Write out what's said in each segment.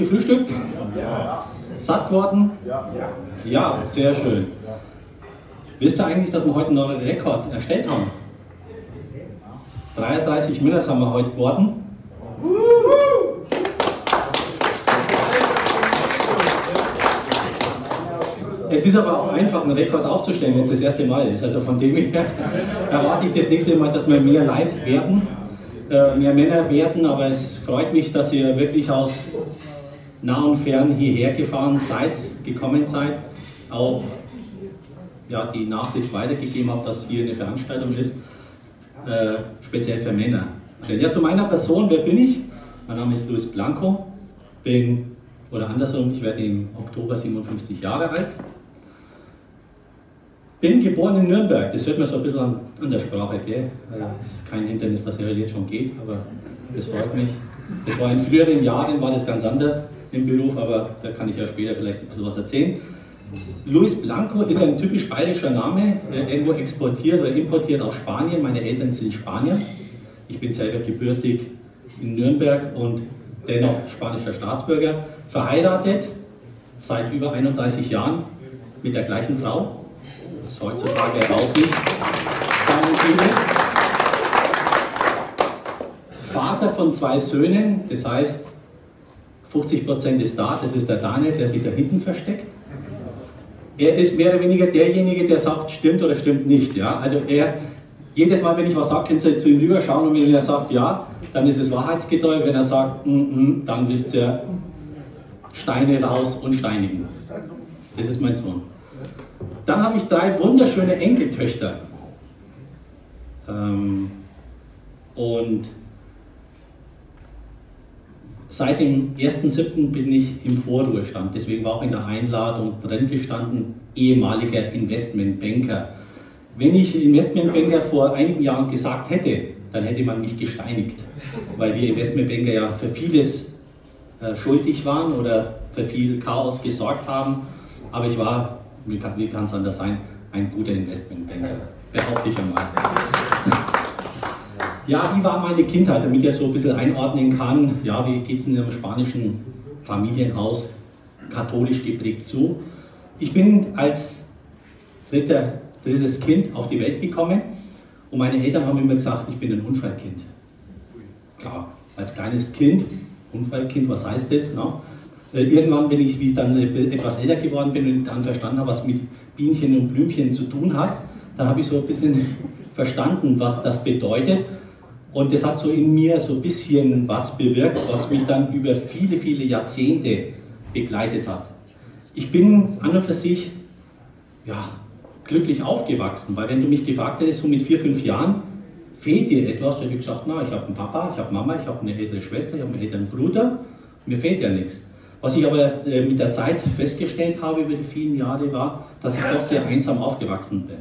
gefrühstückt? Ja. Satt geworden? Ja. Ja, sehr schön. Wisst ihr eigentlich, dass wir heute einen neuen Rekord erstellt haben? 33 Männer sind wir heute geworden. Es ist aber auch einfach, einen Rekord aufzustellen, wenn es das erste Mal ist. Also von dem her erwarte ich das nächste Mal, dass wir mehr Leid werden, äh, mehr Männer werden. Aber es freut mich, dass ihr wirklich aus nah und fern hierher gefahren seid, gekommen seid. Auch ja, die Nachricht weitergegeben habt, dass hier eine Veranstaltung ist, äh, speziell für Männer. Ja, zu meiner Person, wer bin ich? Mein Name ist Luis Blanco, bin, oder andersrum, ich werde im Oktober 57 Jahre alt, bin geboren in Nürnberg, das hört man so ein bisschen an, an der Sprache, gell? Das ist kein Hindernis, dass er jetzt schon geht, aber das freut mich. Das war in früheren Jahren, war das ganz anders im Beruf, aber da kann ich ja später vielleicht ein bisschen was erzählen. Luis Blanco ist ein typisch bayerischer Name, irgendwo exportiert oder importiert aus Spanien. Meine Eltern sind Spanier. Ich bin selber gebürtig in Nürnberg und dennoch spanischer Staatsbürger. Verheiratet seit über 31 Jahren mit der gleichen Frau, das ist heutzutage auch nicht Vater von zwei Söhnen, das heißt, 50% ist da, das ist der Daniel, der sich da hinten versteckt. Er ist mehr oder weniger derjenige, der sagt, stimmt oder stimmt nicht. Ja? Also er, jedes Mal, wenn ich was sage, könnt ihr zu ihm rüberschauen und wenn er sagt ja, dann ist es wahrheitsgetreu. Wenn er sagt mm -mm, dann wisst ihr, Steine raus und steinigen. Das ist mein Sohn. Dann habe ich drei wunderschöne Enkeltöchter. Ähm, und seit dem 1.7. bin ich im Vorruhestand. Deswegen war auch in der Einladung drin gestanden, ehemaliger Investmentbanker. Wenn ich Investmentbanker vor einigen Jahren gesagt hätte, dann hätte man mich gesteinigt, weil wir Investmentbanker ja für vieles äh, schuldig waren oder für viel Chaos gesorgt haben. Aber ich war wie kann es anders sein, ein guter Investmentbanker, behaupte ich einmal. Ja, wie war meine Kindheit, damit ihr so ein bisschen einordnen kann, ja, wie geht es in einem spanischen Familienhaus katholisch geprägt zu? Ich bin als dritter, drittes Kind auf die Welt gekommen und meine Eltern haben immer gesagt, ich bin ein Unfallkind. Klar, als kleines Kind, Unfallkind, was heißt das? No? Äh, irgendwann, wenn ich, wie ich dann etwas älter geworden bin und dann verstanden habe, was mit Bienchen und Blümchen zu tun hat, dann habe ich so ein bisschen verstanden, was das bedeutet. Und das hat so in mir so ein bisschen was bewirkt, was mich dann über viele, viele Jahrzehnte begleitet hat. Ich bin an und für sich ja, glücklich aufgewachsen, weil wenn du mich gefragt hättest, so mit vier, fünf Jahren, fehlt dir etwas, hätte ich gesagt, na, ich habe einen Papa, ich habe Mama, ich habe eine ältere Schwester, ich habe einen älteren Bruder, mir fehlt ja nichts. Was ich aber erst äh, mit der Zeit festgestellt habe über die vielen Jahre war, dass ich doch sehr einsam aufgewachsen bin.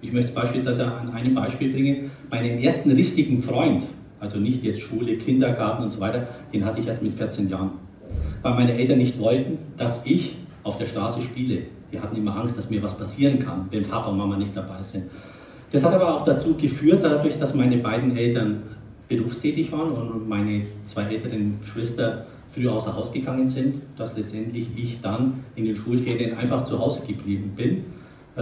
Ich möchte beispielsweise an einem Beispiel bringen, meinen ersten richtigen Freund, also nicht jetzt Schule, Kindergarten und so weiter, den hatte ich erst mit 14 Jahren. Weil meine Eltern nicht wollten, dass ich auf der Straße spiele. Die hatten immer Angst, dass mir was passieren kann, wenn Papa und Mama nicht dabei sind. Das hat aber auch dazu geführt, dadurch, dass meine beiden Eltern berufstätig waren und meine zwei älteren Geschwister früher außer Haus gegangen sind, dass letztendlich ich dann in den Schulferien einfach zu Hause geblieben bin,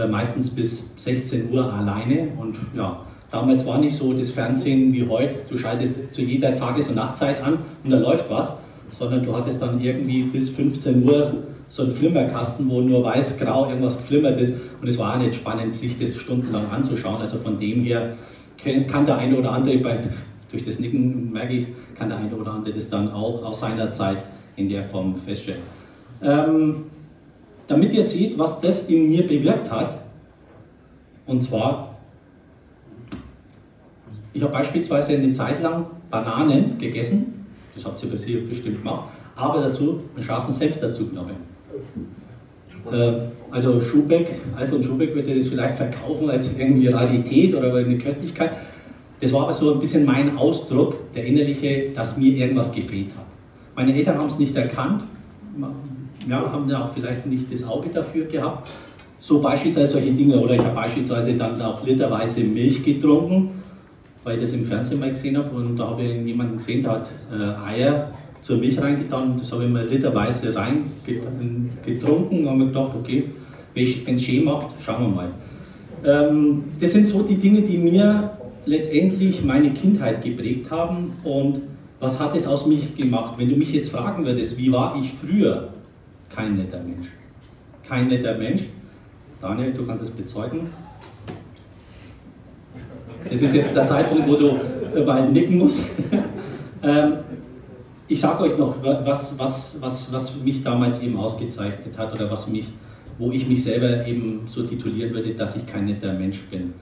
meistens bis 16 Uhr alleine. Und ja, damals war nicht so das Fernsehen wie heute, du schaltest zu jeder Tages- und Nachtzeit an und da läuft was, sondern du hattest dann irgendwie bis 15 Uhr so einen Flimmerkasten, wo nur weiß-grau irgendwas geflimmert ist. Und es war auch nicht spannend, sich das stundenlang anzuschauen, also von dem her kann der eine oder andere bei durch das Nicken merke ich, kann der eine oder andere das dann auch aus seiner Zeit in der Form feststellen. Ähm, damit ihr seht, was das in mir bewirkt hat, und zwar, ich habe beispielsweise eine Zeit lang Bananen gegessen, das habt ihr bestimmt gemacht, aber dazu einen scharfen Senf dazu genommen. Äh, also Schubeck, Alfred Schubeck würde das vielleicht verkaufen als irgendwie Rarität oder eine Köstlichkeit. Das war aber so ein bisschen mein Ausdruck, der innerliche, dass mir irgendwas gefehlt hat. Meine Eltern haben es nicht erkannt, ja, haben ja auch vielleicht nicht das Auge dafür gehabt. So beispielsweise solche Dinge, oder ich habe beispielsweise dann auch literweise Milch getrunken, weil ich das im Fernsehen mal gesehen habe und da habe ich jemanden gesehen, der hat äh, Eier zur Milch reingetan. Das habe ich mal literweise reingetrunken und habe mir gedacht, okay, wenn es schön macht, schauen wir mal. Ähm, das sind so die Dinge, die mir letztendlich meine Kindheit geprägt haben und was hat es aus mich gemacht? Wenn du mich jetzt fragen würdest, wie war ich früher? Kein netter Mensch. Kein netter Mensch. Daniel, du kannst es bezeugen. Das ist jetzt der Zeitpunkt, wo du mal nicken musst. ähm, ich sage euch noch, was, was, was, was mich damals eben ausgezeichnet hat oder was mich, wo ich mich selber eben so titulieren würde, dass ich kein netter Mensch bin.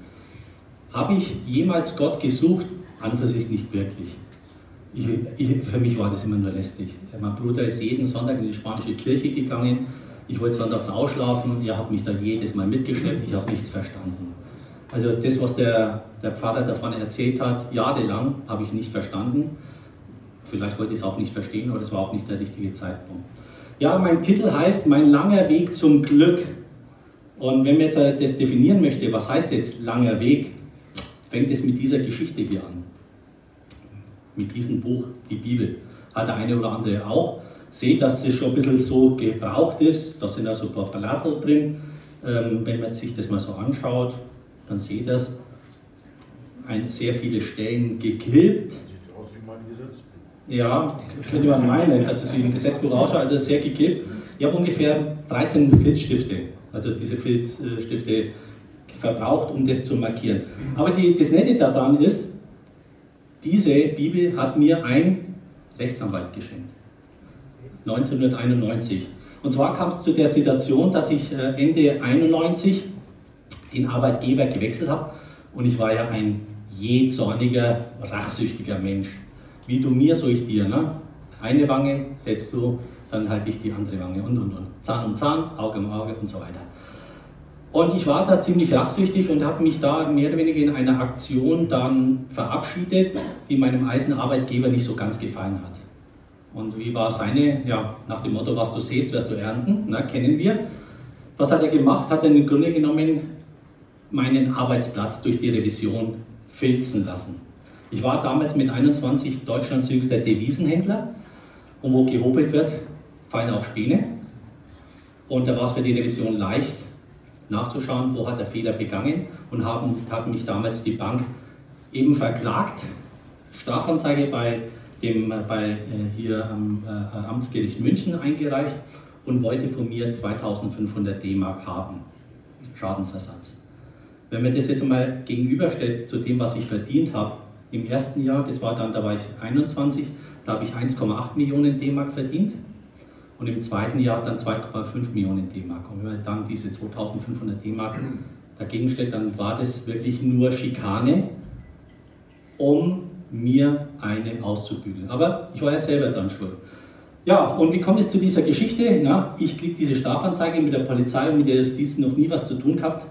Habe ich jemals Gott gesucht? An für sich nicht wirklich. Ich, ich, für mich war das immer nur lästig. Mein Bruder ist jeden Sonntag in die spanische Kirche gegangen. Ich wollte sonntags ausschlafen. Er hat mich da jedes Mal mitgeschleppt. Ich habe nichts verstanden. Also das, was der, der Pfarrer davon erzählt hat, jahrelang habe ich nicht verstanden. Vielleicht wollte ich es auch nicht verstehen, aber es war auch nicht der richtige Zeitpunkt. Ja, mein Titel heißt Mein langer Weg zum Glück. Und wenn man jetzt das definieren möchte, was heißt jetzt langer Weg, fängt es mit dieser Geschichte hier an. Mit diesem Buch, die Bibel. Hat der eine oder andere auch. Seht, dass es schon ein bisschen so gebraucht ist. Da sind also ein paar Blätter drin. Ähm, wenn man sich das mal so anschaut, dann seht ihr das. Ein, sehr viele Stellen geklebt. Sieht aus wie mein Gesetzbuch. Ja, könnte man meinen, dass es wie ein Gesetzbuch ausschaut, also sehr geklebt. Ich habe ungefähr 13 Filzstifte, also diese Filzstifte verbraucht, um das zu markieren. Aber die, das Nette daran ist, diese Bibel hat mir ein Rechtsanwalt geschenkt. 1991. Und zwar kam es zu der Situation, dass ich äh, Ende 91 den Arbeitgeber gewechselt habe und ich war ja ein jähzorniger, rachsüchtiger Mensch. Wie du mir, so ich dir. Ne? Eine Wange hältst du, dann halte ich die andere Wange und und und. Zahn um Zahn, Auge um Auge und so weiter. Und ich war da ziemlich rachsüchtig und habe mich da mehr oder weniger in einer Aktion dann verabschiedet, die meinem alten Arbeitgeber nicht so ganz gefallen hat. Und wie war seine, ja, nach dem Motto, was du siehst, wirst du ernten, na, kennen wir. Was hat er gemacht? Hat er im Grunde genommen meinen Arbeitsplatz durch die Revision filzen lassen. Ich war damals mit 21 Deutschlands jüngster Devisenhändler und wo gehobelt wird, fallen auch Späne. Und da war es für die Revision leicht, nachzuschauen, wo hat der Fehler begangen und haben, haben mich damals die Bank eben verklagt, Strafanzeige bei, dem, bei äh, hier am äh, Amtsgericht München eingereicht und wollte von mir 2500 D-Mark haben, Schadensersatz. Wenn man das jetzt mal gegenüberstellt zu dem, was ich verdient habe, im ersten Jahr, das war dann, da war ich 21, da habe ich 1,8 Millionen D-Mark verdient und im zweiten Jahr dann 2,5 Millionen D-Mark. Und wenn man dann diese 2500 D-Mark dagegen stellt, dann war das wirklich nur Schikane, um mir eine auszubügeln. Aber ich war ja selber dann schuld. Ja, und wie kommt es zu dieser Geschichte? Na, ich kriege diese Strafanzeige mit der Polizei und mit der Justiz noch nie was zu tun gehabt.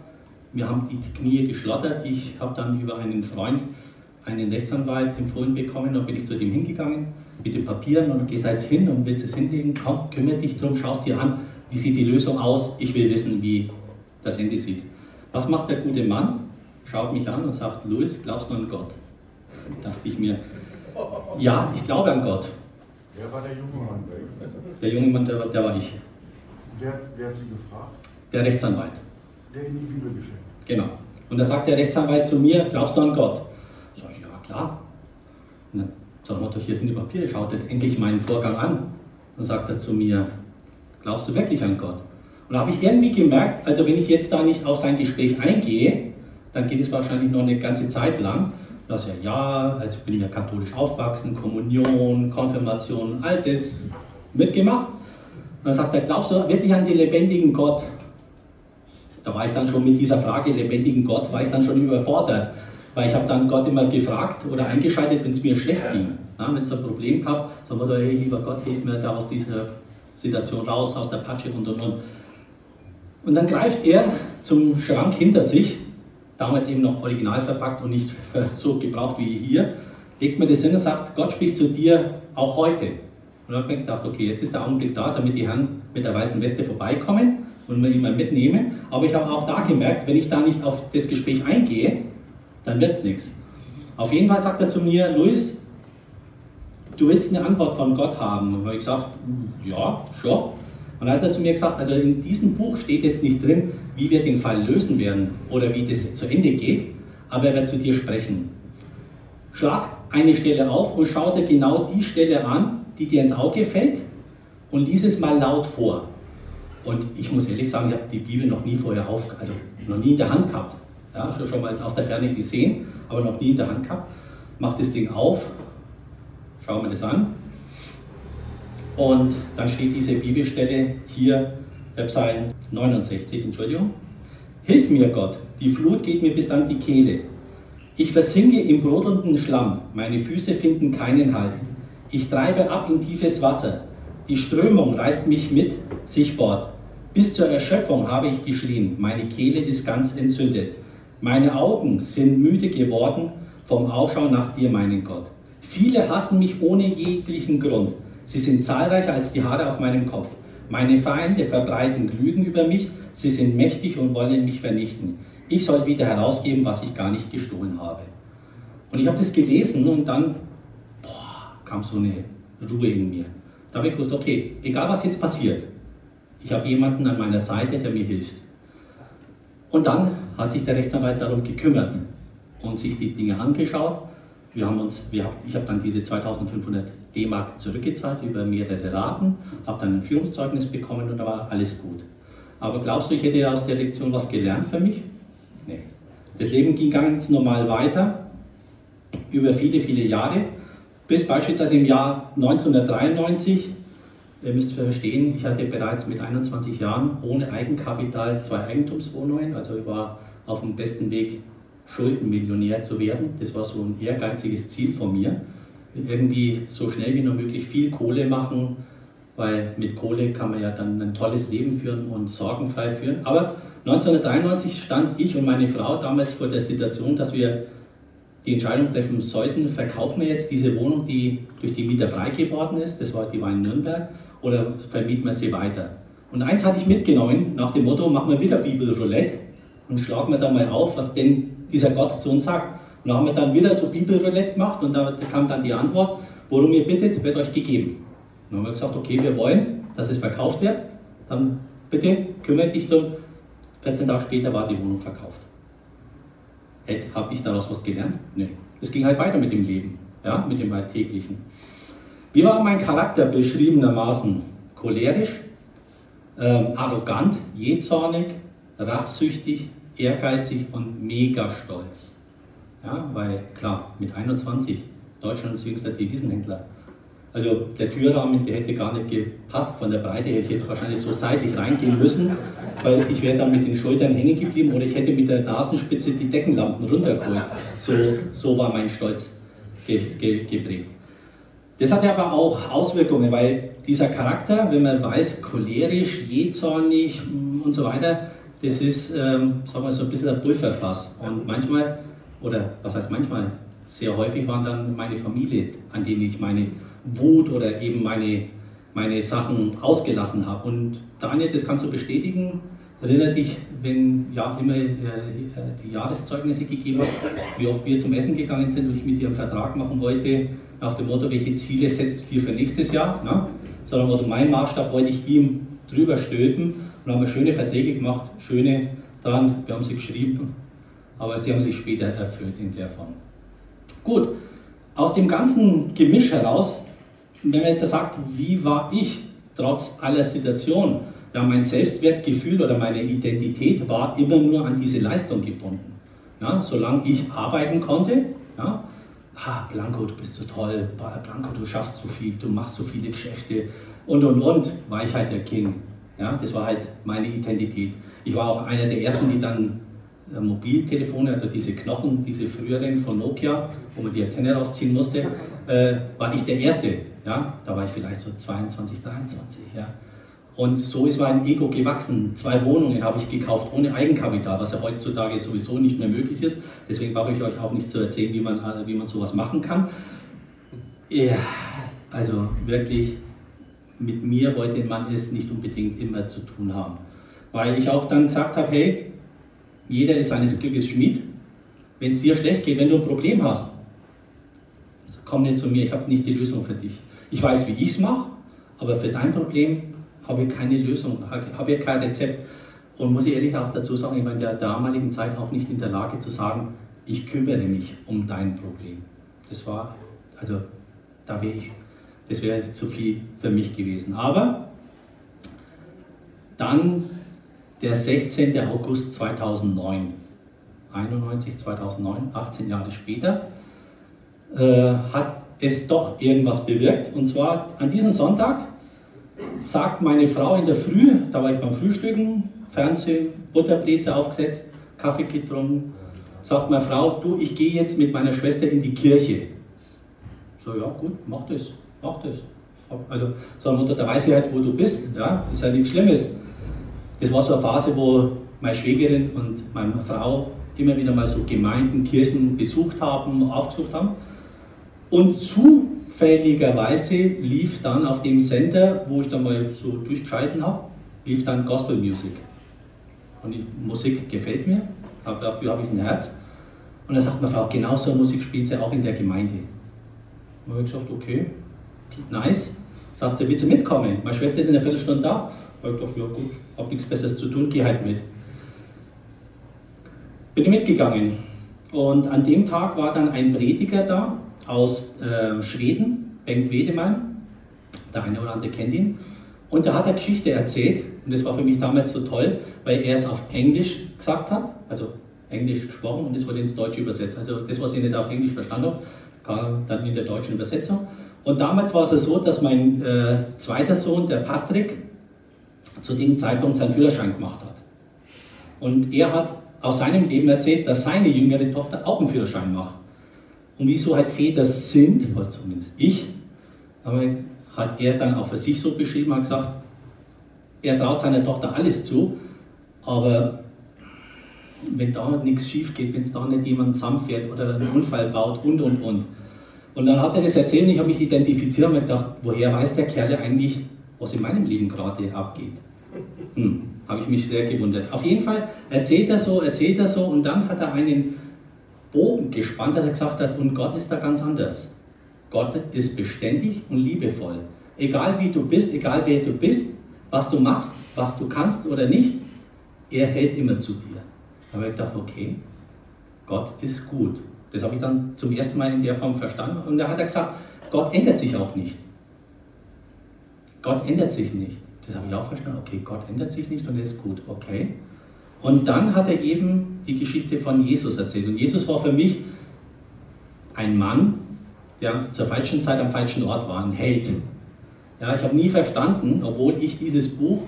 Wir haben die Knie geschlottert. Ich habe dann über einen Freund einen Rechtsanwalt empfohlen bekommen. Dann bin ich zu dem hingegangen mit den Papieren und gehe halt hin und willst es hinlegen. Komm, kümmere dich drum, schau es dir an. Wie sieht die Lösung aus? Ich will wissen, wie das Ende sieht. Was macht der gute Mann? Schaut mich an und sagt, Louis, glaubst du an Gott? Da dachte ich mir, ja, ich glaube an Gott. Wer war der junge Mann? Der junge Mann, der, der war ich. Wer, wer hat Sie gefragt? Der Rechtsanwalt. Der in die Bibel geschenkt. Genau. Und da sagt der Rechtsanwalt zu mir, glaubst du an Gott? Klar. Und dann sagt er, hier sind die Papiere, schaut endlich meinen Vorgang an. Dann sagt er zu mir, glaubst du wirklich an Gott? Und da habe ich irgendwie gemerkt, also wenn ich jetzt da nicht auf sein Gespräch eingehe, dann geht es wahrscheinlich noch eine ganze Zeit lang. Da ist ja, ja, also bin ich ja katholisch aufwachsen, Kommunion, Konfirmation, all das mitgemacht. Und dann sagt er, glaubst du wirklich an den lebendigen Gott? Da war ich dann schon mit dieser Frage, lebendigen Gott, war ich dann schon überfordert. Weil ich habe dann Gott immer gefragt oder eingeschaltet, wenn es mir schlecht ging. wenn es ein Problem gab, sagen wir, hey, lieber Gott, hilf mir da aus dieser Situation raus, aus der Patsche und und und. Und dann greift er zum Schrank hinter sich, damals eben noch original verpackt und nicht so gebraucht wie hier, legt mir das hin und sagt, Gott spricht zu dir auch heute. Und dann habe ich mir gedacht, okay, jetzt ist der Augenblick da, damit die Herren mit der weißen Weste vorbeikommen und ihn mal mitnehmen. Aber ich habe auch da gemerkt, wenn ich da nicht auf das Gespräch eingehe, dann wird es nichts. Auf jeden Fall sagt er zu mir, Luis, du willst eine Antwort von Gott haben. Und habe ich gesagt, ja, schon. Und dann hat er zu mir gesagt, also in diesem Buch steht jetzt nicht drin, wie wir den Fall lösen werden oder wie das zu Ende geht, aber er wird zu dir sprechen. Schlag eine Stelle auf und schau dir genau die Stelle an, die dir ins Auge fällt und lies es mal laut vor. Und ich muss ehrlich sagen, ich habe die Bibel noch nie vorher auf, also noch nie in der Hand gehabt. Ja, schon, mal aus der Ferne gesehen, aber noch nie in der Hand gehabt. Mach das Ding auf, schauen wir das an. Und dann steht diese Bibelstelle hier, der Psalm 69, Entschuldigung. Hilf mir, Gott, die Flut geht mir bis an die Kehle. Ich versinke im brodelnden Schlamm, meine Füße finden keinen Halt. Ich treibe ab in tiefes Wasser. Die Strömung reißt mich mit sich fort. Bis zur Erschöpfung habe ich geschrien, meine Kehle ist ganz entzündet. Meine Augen sind müde geworden vom Ausschau nach dir, meinen Gott. Viele hassen mich ohne jeglichen Grund. Sie sind zahlreicher als die Haare auf meinem Kopf. Meine Feinde verbreiten Lügen über mich. Sie sind mächtig und wollen mich vernichten. Ich soll wieder herausgeben, was ich gar nicht gestohlen habe. Und ich habe das gelesen und dann boah, kam so eine Ruhe in mir. Da habe ich gewusst, okay, egal was jetzt passiert, ich habe jemanden an meiner Seite, der mir hilft. Und dann hat sich der Rechtsanwalt darum gekümmert und sich die Dinge angeschaut. Wir haben uns, wir, ich habe dann diese 2500 D-Mark zurückgezahlt über mehrere Raten, habe dann ein Führungszeugnis bekommen und da war alles gut. Aber glaubst du, ich hätte aus der Lektion was gelernt für mich? Nee. Das Leben ging ganz normal weiter, über viele, viele Jahre, bis beispielsweise im Jahr 1993 Ihr müsst verstehen, ich hatte bereits mit 21 Jahren ohne Eigenkapital zwei Eigentumswohnungen. Also ich war auf dem besten Weg, Schuldenmillionär zu werden. Das war so ein ehrgeiziges Ziel von mir. Irgendwie so schnell wie nur möglich viel Kohle machen, weil mit Kohle kann man ja dann ein tolles Leben führen und sorgenfrei führen. Aber 1993 stand ich und meine Frau damals vor der Situation, dass wir die Entscheidung treffen sollten, verkaufen wir jetzt diese Wohnung, die durch die Mieter frei geworden ist, das war die war in Nürnberg, oder vermieten wir sie weiter. Und eins hatte ich mitgenommen, nach dem Motto, machen wir wieder Bibelroulette und schlagen wir da mal auf, was denn dieser Gott zu uns sagt. Und da haben wir dann wieder so Bibelroulette gemacht und da kam dann die Antwort, worum ihr bittet, wird euch gegeben. Und dann haben wir gesagt, okay, wir wollen, dass es verkauft wird, dann bitte kümmere dich darum. 14 Tage später war die Wohnung verkauft. Habe ich daraus was gelernt? Nee. Es ging halt weiter mit dem Leben, ja, mit dem Alltäglichen. Wie war mein Charakter beschriebenermaßen? Cholerisch, ähm, arrogant, jähzornig, rachsüchtig, ehrgeizig und mega stolz. Ja, weil klar, mit 21 Deutschlands jüngster Devisenhändler. Also der Türrahmen, der hätte gar nicht gepasst von der Breite her. Ich hätte wahrscheinlich so seitlich reingehen müssen, weil ich wäre dann mit den Schultern hängen geblieben oder ich hätte mit der Nasenspitze die Deckenlampen runtergeholt. So, so war mein Stolz ge ge geprägt. Das hat aber auch Auswirkungen, weil dieser Charakter, wenn man weiß, cholerisch, jähzornig und so weiter, das ist, ähm, sagen wir so ein bisschen ein Pulverfass. Und manchmal, oder was heißt manchmal, sehr häufig waren dann meine Familie, an denen ich meine Wut oder eben meine, meine Sachen ausgelassen habe. Und Daniel, das kannst du bestätigen, erinnere dich, wenn ja immer äh, die Jahreszeugnisse gegeben hat, wie oft wir zum Essen gegangen sind und ich mit dir einen Vertrag machen wollte, nach dem Motto, welche Ziele setzt du dir für nächstes Jahr, ne? sondern mein Maßstab wollte ich ihm drüber stülpen und haben wir schöne Verträge gemacht, schöne dran, wir haben sie geschrieben, aber sie haben sich später erfüllt in der Form. Gut, aus dem ganzen Gemisch heraus, wenn man jetzt sagt, wie war ich trotz aller Situationen, ja, mein Selbstwertgefühl oder meine Identität war immer nur an diese Leistung gebunden. Ja, solange ich arbeiten konnte, ja, ha, Blanco, du bist so toll, Blanco, du schaffst so viel, du machst so viele Geschäfte und und und, war ich halt der King. Ja, das war halt meine Identität. Ich war auch einer der ersten, die dann äh, Mobiltelefone, also diese Knochen, diese früheren von Nokia, wo man die Antenne rausziehen musste, äh, war ich der Erste. Ja, da war ich vielleicht so 22, 23. Ja. Und so ist mein Ego gewachsen. Zwei Wohnungen habe ich gekauft ohne Eigenkapital, was ja heutzutage sowieso nicht mehr möglich ist. Deswegen brauche ich euch auch nicht zu erzählen, wie man, äh, wie man sowas machen kann. Ja, also wirklich, mit mir wollte man es nicht unbedingt immer zu tun haben. Weil ich auch dann gesagt habe, hey, jeder ist seines Glückes Schmied. Wenn es dir schlecht geht, wenn du ein Problem hast, komm nicht zu mir, ich habe nicht die Lösung für dich. Ich weiß, wie ich es mache, aber für dein Problem habe ich keine Lösung, habe ich kein Rezept. Und muss ich ehrlich auch dazu sagen, ich war in der damaligen Zeit auch nicht in der Lage zu sagen, ich kümmere mich um dein Problem. Das war, also da wäre ich, das wäre zu viel für mich gewesen. Aber dann der 16. August 2009, 91, 2009, 18 Jahre später, äh, hat es doch irgendwas bewirkt. Und zwar an diesem Sonntag sagt meine Frau in der Früh, da war ich beim Frühstücken, Fernsehen, Butterbläse aufgesetzt, Kaffee getrunken, sagt meine Frau, du, ich gehe jetzt mit meiner Schwester in die Kirche. So, ja gut, mach das, mach das. Also, so Mutter, da weiß ich halt, wo du bist, ja, ist ja nichts Schlimmes. Das war so eine Phase, wo meine Schwägerin und meine Frau immer wieder mal so Gemeinden, Kirchen besucht haben, aufgesucht haben. Und zufälligerweise lief dann auf dem Sender, wo ich dann mal so durchgeschalten habe, lief dann Gospel Music. Und die Musik gefällt mir, dafür habe ich ein Herz. Und dann sagt meine Frau, genau so Musik spielt sie auch in der Gemeinde. Und habe ich gesagt, okay, nice. Sagt sie, willst du mitkommen? Meine Schwester ist in einer Viertelstunde da. Da habe ich gedacht, ja gut, habe nichts Besseres zu tun, geh halt mit. Bin ich mitgegangen. Und an dem Tag war dann ein Prediger da aus äh, Schweden, Bengt Wedemann. Der eine oder andere kennt ihn. Und er hat eine Geschichte erzählt. Und das war für mich damals so toll, weil er es auf Englisch gesagt hat, also Englisch gesprochen und das wurde ins Deutsche übersetzt. Also das, was ich nicht auf Englisch verstanden habe, kam dann in der deutschen Übersetzung. Und damals war es so, dass mein äh, zweiter Sohn, der Patrick, zu dem Zeitpunkt seinen Führerschein gemacht hat. Und er hat aus seinem Leben erzählt, dass seine jüngere Tochter auch einen Führerschein macht. Und wieso halt Väter sind, oder zumindest ich, hat er dann auch für sich so beschrieben, hat gesagt, er traut seiner Tochter alles zu, aber wenn da nichts schief geht, wenn es da nicht jemand zusammenfährt oder einen Unfall baut und und und. Und dann hat er das erzählt und ich habe mich identifiziert und gedacht, woher weiß der Kerl eigentlich, was in meinem Leben gerade abgeht? Hm, habe ich mich sehr gewundert. Auf jeden Fall erzählt er so, erzählt er so und dann hat er einen Bogen gespannt, dass er gesagt hat, und Gott ist da ganz anders. Gott ist beständig und liebevoll. Egal wie du bist, egal wer du bist, was du machst, was du kannst oder nicht, er hält immer zu dir. Da habe ich gedacht, okay, Gott ist gut. Das habe ich dann zum ersten Mal in der Form verstanden. Und da hat er gesagt, Gott ändert sich auch nicht. Gott ändert sich nicht. Das habe ich auch verstanden. Okay, Gott ändert sich nicht und er ist gut. Okay. Und dann hat er eben die Geschichte von Jesus erzählt. Und Jesus war für mich ein Mann, der zur falschen Zeit am falschen Ort war, ein Held. Ja, ich habe nie verstanden, obwohl ich dieses Buch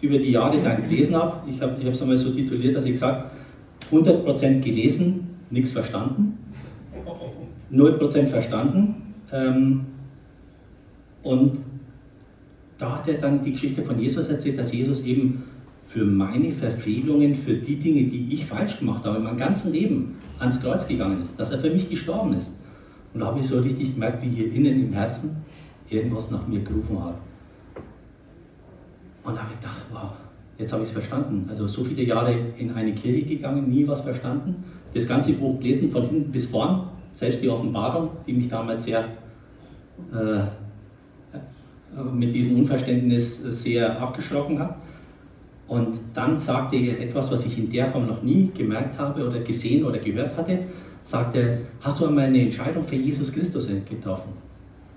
über die Jahre dann gelesen habe. Ich habe es einmal so tituliert, dass ich gesagt 100% gelesen, nichts verstanden. 0% verstanden. Ähm, und da hat er dann die Geschichte von Jesus erzählt, dass Jesus eben für meine Verfehlungen, für die Dinge, die ich falsch gemacht habe, in meinem ganzen Leben ans Kreuz gegangen ist, dass er für mich gestorben ist. Und da habe ich so richtig gemerkt, wie hier innen im Herzen irgendwas nach mir gerufen hat. Und da habe ich gedacht, wow, jetzt habe ich es verstanden. Also so viele Jahre in eine Kirche gegangen, nie was verstanden. Das ganze Buch gelesen, von hinten bis vorn, selbst die Offenbarung, die mich damals sehr äh, mit diesem Unverständnis sehr abgeschrocken hat. Und dann sagte er etwas, was ich in der Form noch nie gemerkt habe oder gesehen oder gehört hatte. Sagte, hast du einmal eine Entscheidung für Jesus Christus getroffen?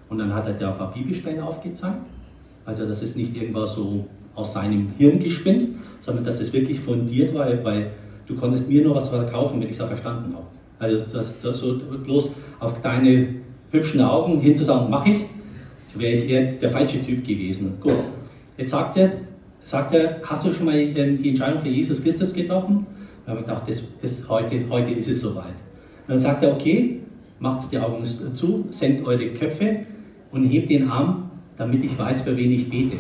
Und dann hat er da ein paar Bibelstellen aufgezeigt. Also das ist nicht irgendwas so aus seinem Hirngespinst, sondern dass es wirklich fundiert war, weil du konntest mir nur was verkaufen, wenn ich es verstanden habe. Also das, das so bloß auf deine hübschen Augen hinzusagen, mache ich, wäre ich eher der falsche Typ gewesen. Gut, jetzt sagt er, sagt er, hast du schon mal die Entscheidung für Jesus Christus getroffen? Da habe ich gedacht, das, das heute, heute ist es soweit. Dann sagt er, okay, macht die Augen zu, senkt eure Köpfe und hebt den Arm, damit ich weiß, für wen ich bete.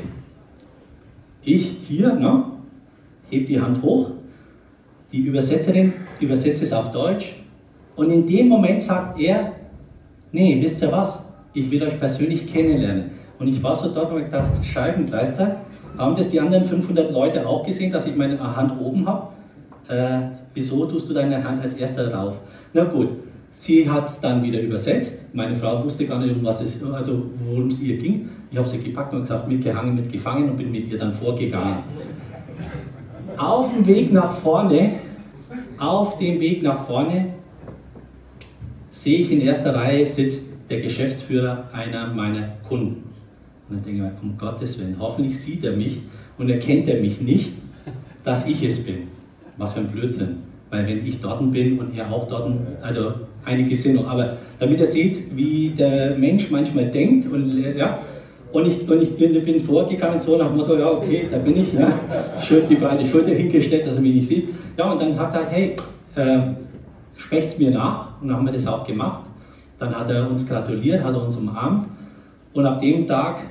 Ich hier, ne, heb die Hand hoch, die Übersetzerin übersetzt es auf Deutsch und in dem Moment sagt er, nee, wisst ihr was, ich will euch persönlich kennenlernen. Und ich war so dort und habe gedacht, Scheibenkleister, haben das die anderen 500 Leute auch gesehen, dass ich meine Hand oben habe? Äh, wieso tust du deine Hand als erster drauf? Na gut, Sie hat es dann wieder übersetzt. Meine Frau wusste gar nicht, um was es, also worum es ihr ging. Ich habe sie gepackt und gesagt, mitgehangen, mitgefangen und bin mit ihr dann vorgegangen. Auf dem Weg nach vorne, auf dem Weg nach vorne, sehe ich in erster Reihe sitzt der Geschäftsführer einer meiner Kunden. Und dann denke ich mir, um Gottes Willen, hoffentlich sieht er mich und erkennt er mich nicht, dass ich es bin. Was für ein Blödsinn. Weil wenn ich dort bin und er auch dort, also eine Gesinnung. Aber damit er sieht, wie der Mensch manchmal denkt und ja, und ich, und ich bin, vorgegangen, so nach dem Motto, ja, okay, da bin ich, ja, schön die breite Schulter hingestellt, dass er mich nicht sieht. Ja, und dann sagt er halt, hey, äh, sprecht's mir nach. Und dann haben wir das auch gemacht. Dann hat er uns gratuliert, hat er uns umarmt. Und ab dem Tag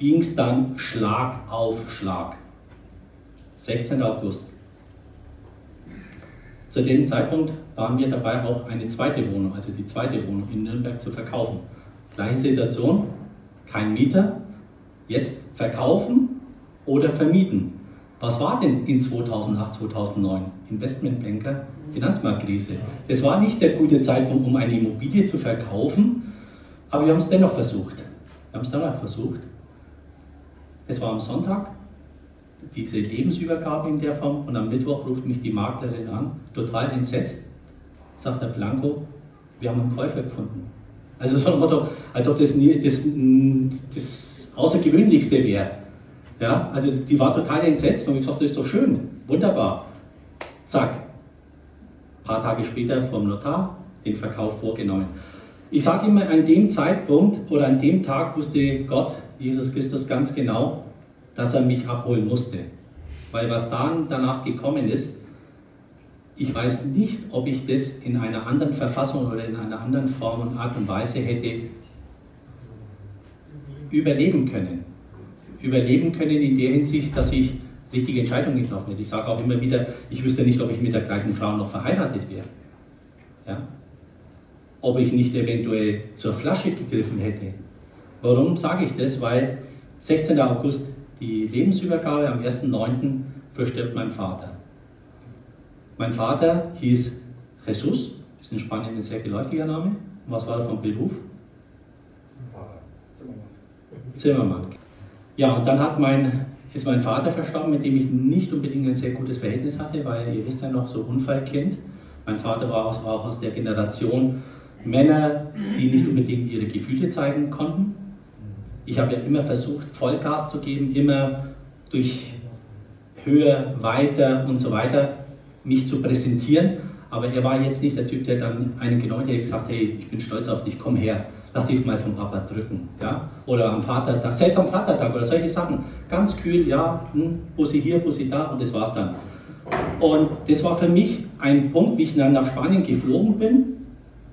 ging es dann Schlag auf Schlag. 16. August. Zu dem Zeitpunkt waren wir dabei, auch eine zweite Wohnung, also die zweite Wohnung in Nürnberg zu verkaufen. Gleiche Situation, kein Mieter, jetzt verkaufen oder vermieten. Was war denn in 2008, 2009? Investmentbanker, Finanzmarktkrise. Das war nicht der gute Zeitpunkt, um eine Immobilie zu verkaufen, aber wir haben es dennoch versucht. Wir haben es dennoch versucht. Das war am Sonntag, diese Lebensübergabe in der Form und am Mittwoch ruft mich die Maklerin an, total entsetzt, sagt der Blanco, wir haben einen Käufer gefunden. Also so ein Motto, als ob das, nie, das, das Außergewöhnlichste wäre. Ja, also die war total entsetzt und ich gesagt, das ist doch schön, wunderbar. Zack, ein paar Tage später vom Notar den Verkauf vorgenommen. Ich sage immer, an dem Zeitpunkt oder an dem Tag wusste Gott, Jesus Christus, ganz genau, dass er mich abholen musste. Weil was dann danach gekommen ist, ich weiß nicht, ob ich das in einer anderen Verfassung oder in einer anderen Form und Art und Weise hätte überleben können. Überleben können in der Hinsicht, dass ich richtige Entscheidungen getroffen hätte. Ich sage auch immer wieder, ich wüsste nicht, ob ich mit der gleichen Frau noch verheiratet wäre. Ja? Ob ich nicht eventuell zur Flasche gegriffen hätte. Warum sage ich das? Weil 16. August die Lebensübergabe am 1.9. verstirbt mein Vater. Mein Vater hieß Jesus, ist in Spanien ein sehr geläufiger Name. Und was war er vom Beruf? Zimmermann. Ja, und dann hat mein, ist mein Vater verstorben, mit dem ich nicht unbedingt ein sehr gutes Verhältnis hatte, weil ihr wisst ja noch, so Unfallkind. Mein Vater war auch, auch aus der Generation Männer, die nicht unbedingt ihre Gefühle zeigen konnten. Ich habe ja immer versucht, Vollgas zu geben, immer durch höher, weiter und so weiter mich zu präsentieren. Aber er war jetzt nicht der Typ, der dann einen genommen hat, gesagt hey, ich bin stolz auf dich, komm her, lass dich mal vom Papa drücken. Ja? Oder am Vatertag, selbst am Vatertag oder solche Sachen. Ganz kühl, ja, hm, Bussi hier, Bussi da und das war's dann. Und das war für mich ein Punkt, wie ich dann nach Spanien geflogen bin.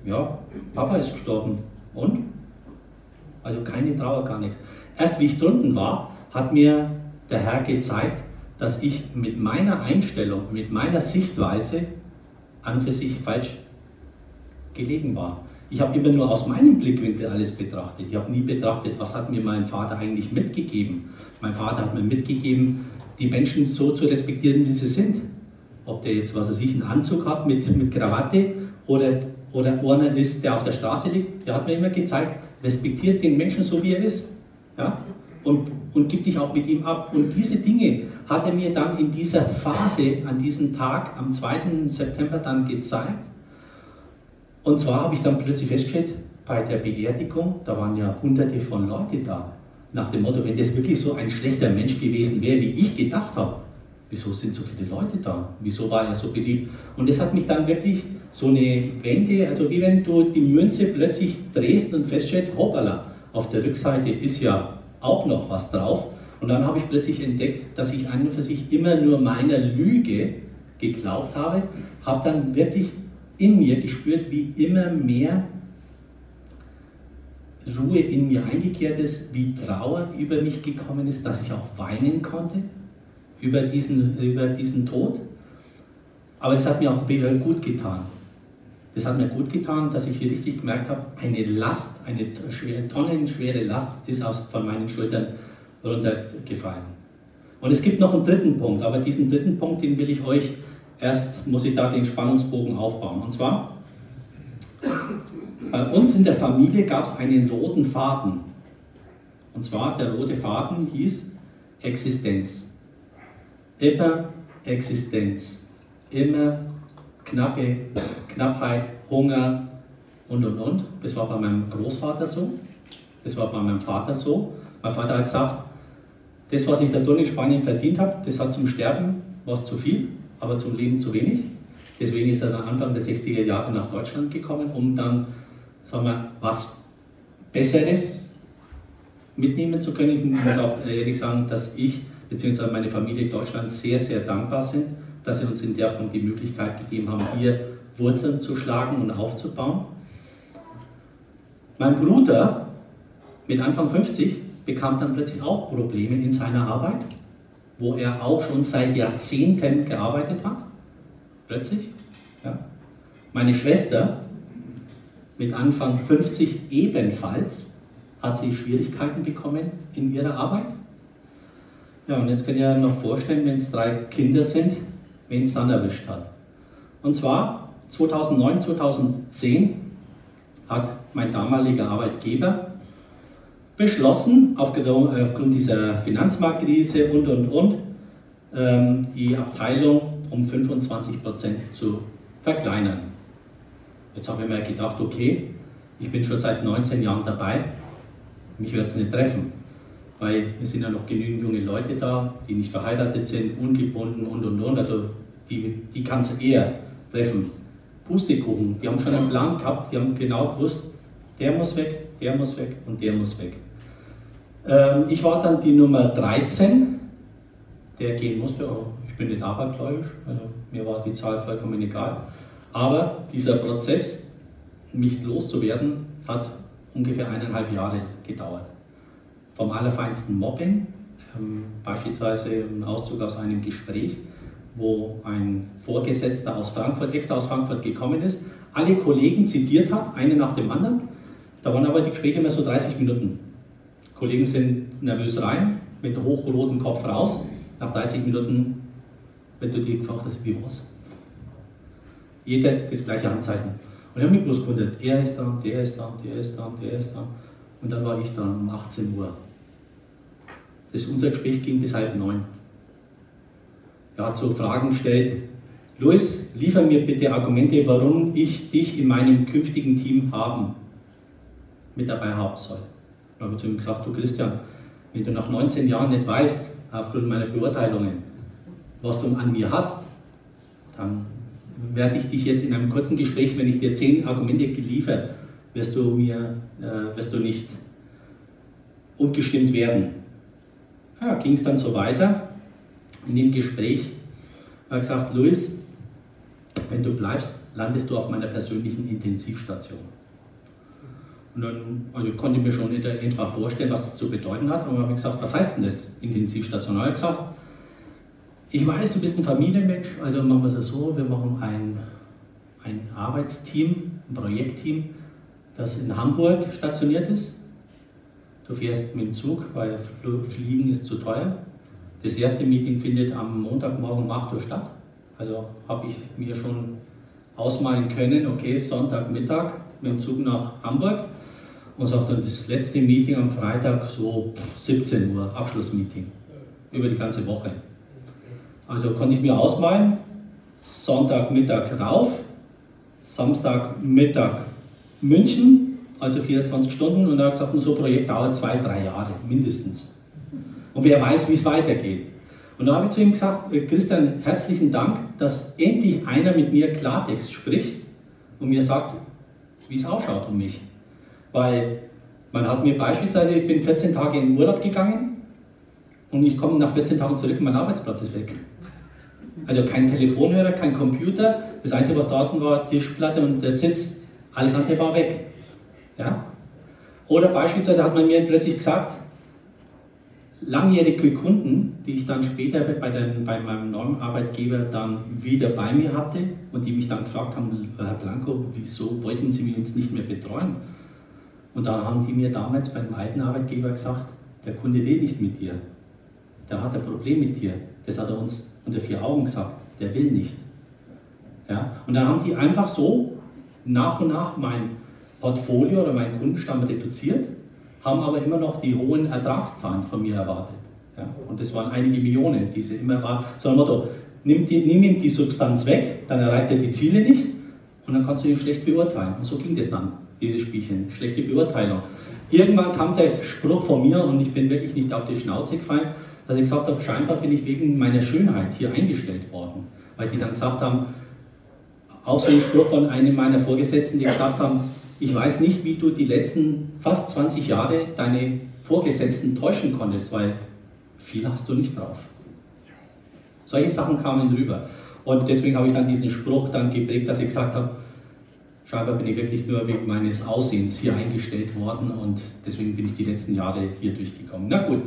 Ja, Papa ist gestorben. Und? Also keine Trauer, gar nichts. Erst wie ich drunten war, hat mir der Herr gezeigt, dass ich mit meiner Einstellung, mit meiner Sichtweise an für sich falsch gelegen war. Ich habe immer nur aus meinem Blickwinkel alles betrachtet. Ich habe nie betrachtet, was hat mir mein Vater eigentlich mitgegeben. Mein Vater hat mir mitgegeben, die Menschen so zu respektieren, wie sie sind. Ob der jetzt, was weiß ich, einen Anzug hat mit, mit Krawatte oder, oder einer ist, der auf der Straße liegt, der hat mir immer gezeigt, respektiert den Menschen so, wie er ist. Ja? Und, und gib dich auch mit ihm ab. Und diese Dinge hat er mir dann in dieser Phase, an diesem Tag, am 2. September dann gezeigt. Und zwar habe ich dann plötzlich festgestellt, bei der Beerdigung, da waren ja hunderte von Leuten da. Nach dem Motto, wenn das wirklich so ein schlechter Mensch gewesen wäre, wie ich gedacht habe, wieso sind so viele Leute da? Wieso war er so beliebt? Und das hat mich dann wirklich so eine Wende, also wie wenn du die Münze plötzlich drehst und feststellst, hoppala, auf der Rückseite ist ja auch noch was drauf. Und dann habe ich plötzlich entdeckt, dass ich an und für sich immer nur meiner Lüge geglaubt habe, habe dann wirklich in mir gespürt, wie immer mehr Ruhe in mir eingekehrt ist, wie Trauer über mich gekommen ist, dass ich auch weinen konnte über diesen, über diesen Tod. Aber es hat mir auch gut getan. Das hat mir gut getan, dass ich hier richtig gemerkt habe, eine Last, eine schwere, tonnenschwere Last ist aus, von meinen Schultern runtergefallen. Und es gibt noch einen dritten Punkt, aber diesen dritten Punkt, den will ich euch erst, muss ich da den Spannungsbogen aufbauen. Und zwar Bei uns in der Familie gab es einen roten Faden. Und zwar der rote Faden hieß Existenz. Immer Existenz. Immer knappe Knappheit, Hunger und und und. Das war bei meinem Großvater so. Das war bei meinem Vater so. Mein Vater hat gesagt, das, was ich da drin in Spanien verdient habe, das hat zum Sterben was zu viel, aber zum Leben zu wenig. Deswegen ist er dann Anfang der 60er Jahre nach Deutschland gekommen, um dann, sagen wir, was Besseres mitnehmen zu können. Ich muss auch ehrlich sagen, dass ich bzw. meine Familie in Deutschland sehr, sehr dankbar sind, dass sie uns in der Form die Möglichkeit gegeben haben, hier Wurzeln zu schlagen und aufzubauen. Mein Bruder mit Anfang 50 bekam dann plötzlich auch Probleme in seiner Arbeit, wo er auch schon seit Jahrzehnten gearbeitet hat. Plötzlich. Ja. Meine Schwester mit Anfang 50 ebenfalls hat sie Schwierigkeiten bekommen in ihrer Arbeit. Ja, und jetzt könnt ihr euch noch vorstellen, wenn es drei Kinder sind, wen es dann erwischt hat. Und zwar 2009, 2010 hat mein damaliger Arbeitgeber beschlossen, aufgrund dieser Finanzmarktkrise und, und, und, ähm, die Abteilung um 25 Prozent zu verkleinern. Jetzt habe ich mir gedacht, okay, ich bin schon seit 19 Jahren dabei, mich wird es nicht treffen, weil es sind ja noch genügend junge Leute da, die nicht verheiratet sind, ungebunden und und und, also die, die kann es eher treffen. Pustekuchen, die haben schon einen Plan gehabt, die haben genau gewusst, der muss weg, der muss weg und der muss weg. Ähm, ich war dann die Nummer 13, der gehen musste, ich bin nicht abergläubisch, also mir war die Zahl vollkommen egal. Aber dieser Prozess, mich loszuwerden, hat ungefähr eineinhalb Jahre gedauert. Vom allerfeinsten Mobbing, ähm, beispielsweise ein Auszug aus einem Gespräch, wo ein Vorgesetzter aus Frankfurt, extra aus Frankfurt gekommen ist, alle Kollegen zitiert hat, eine nach dem anderen. Da waren aber die Gespräche immer so 30 Minuten. Die Kollegen sind nervös rein, mit einem hochroten Kopf raus. Nach 30 Minuten, wenn du die gefragt hast, wie war's? Jeder das gleiche Anzeichen. Und ich habe mich bloß gewundert, er ist da, der ist da, der ist da, der ist da. Und dann war ich da um 18 Uhr. Das, unser Gespräch ging bis halb neun. Er hat so Fragen gestellt. Luis, liefer mir bitte Argumente, warum ich dich in meinem künftigen Team haben, mit dabei haben soll. Dann habe ich zu ihm gesagt, du Christian, wenn du nach 19 Jahren nicht weißt, aufgrund meiner Beurteilungen, was du an mir hast, dann werde ich dich jetzt in einem kurzen Gespräch, wenn ich dir zehn Argumente geliefere, wirst du mir, äh, wirst du nicht umgestimmt werden. Ja, ging es dann so weiter in dem Gespräch. Er hat gesagt, Luis, wenn du bleibst, landest du auf meiner persönlichen Intensivstation. Und dann also ich konnte mir schon etwa vorstellen, was das zu bedeuten hat. Und dann habe ich gesagt, was heißt denn das, Intensivstation? Und er hat gesagt, ich weiß, du bist ein Familienmensch, also machen wir es so, wir machen ein, ein Arbeitsteam, ein Projektteam, das in Hamburg stationiert ist. Du fährst mit dem Zug, weil Fliegen ist zu teuer. Das erste Meeting findet am Montagmorgen um 8 Uhr statt. Also habe ich mir schon ausmalen können, okay, Sonntagmittag mit dem Zug nach Hamburg und sagt dann das letzte Meeting am Freitag so 17 Uhr, Abschlussmeeting über die ganze Woche. Also konnte ich mir ausmalen, Sonntagmittag rauf, Samstagmittag München, also 24 Stunden und er hat gesagt, so ein Projekt dauert zwei, drei Jahre mindestens. Und wer weiß, wie es weitergeht. Und da habe ich zu ihm gesagt, äh, Christian, herzlichen Dank, dass endlich einer mit mir Klartext spricht und mir sagt, wie es ausschaut um mich. Weil man hat mir beispielsweise, ich bin 14 Tage in den Urlaub gegangen und ich komme nach 14 Tagen zurück und mein Arbeitsplatz ist weg. Also kein Telefonhörer, kein Computer. Das Einzige, was da hatten, war Tischplatte und der Sitz. Alles andere war weg. Ja? Oder beispielsweise hat man mir plötzlich gesagt, langjährige Kunden, die ich dann später bei, den, bei meinem neuen Arbeitgeber dann wieder bei mir hatte und die mich dann gefragt haben, Herr Blanco, wieso wollten Sie uns nicht mehr betreuen? Und da haben die mir damals beim alten Arbeitgeber gesagt, der Kunde will nicht mit dir, der hat ein Problem mit dir. Das hat er uns unter vier Augen gesagt, der will nicht. Ja? Und dann haben die einfach so nach und nach mein Portfolio oder meinen Kundenstamm reduziert, haben aber immer noch die hohen Ertragszahlen von mir erwartet. Ja? Und das waren einige Millionen, diese immer war. So ein Motto, nimm die, nimm ihm die Substanz weg, dann erreicht er die Ziele nicht und dann kannst du ihn schlecht beurteilen. Und so ging das dann, dieses Spielchen, schlechte Beurteilung. Irgendwann kam der Spruch von mir und ich bin wirklich nicht auf die Schnauze gefallen, dass ich gesagt habe, scheinbar bin ich wegen meiner Schönheit hier eingestellt worden. Weil die dann gesagt haben, auch so ein Spruch von einem meiner Vorgesetzten, die gesagt haben, ich weiß nicht, wie du die letzten fast 20 Jahre deine Vorgesetzten täuschen konntest, weil viel hast du nicht drauf. Solche Sachen kamen rüber. Und deswegen habe ich dann diesen Spruch dann geprägt, dass ich gesagt habe, scheinbar bin ich wirklich nur wegen meines Aussehens hier eingestellt worden und deswegen bin ich die letzten Jahre hier durchgekommen. Na gut,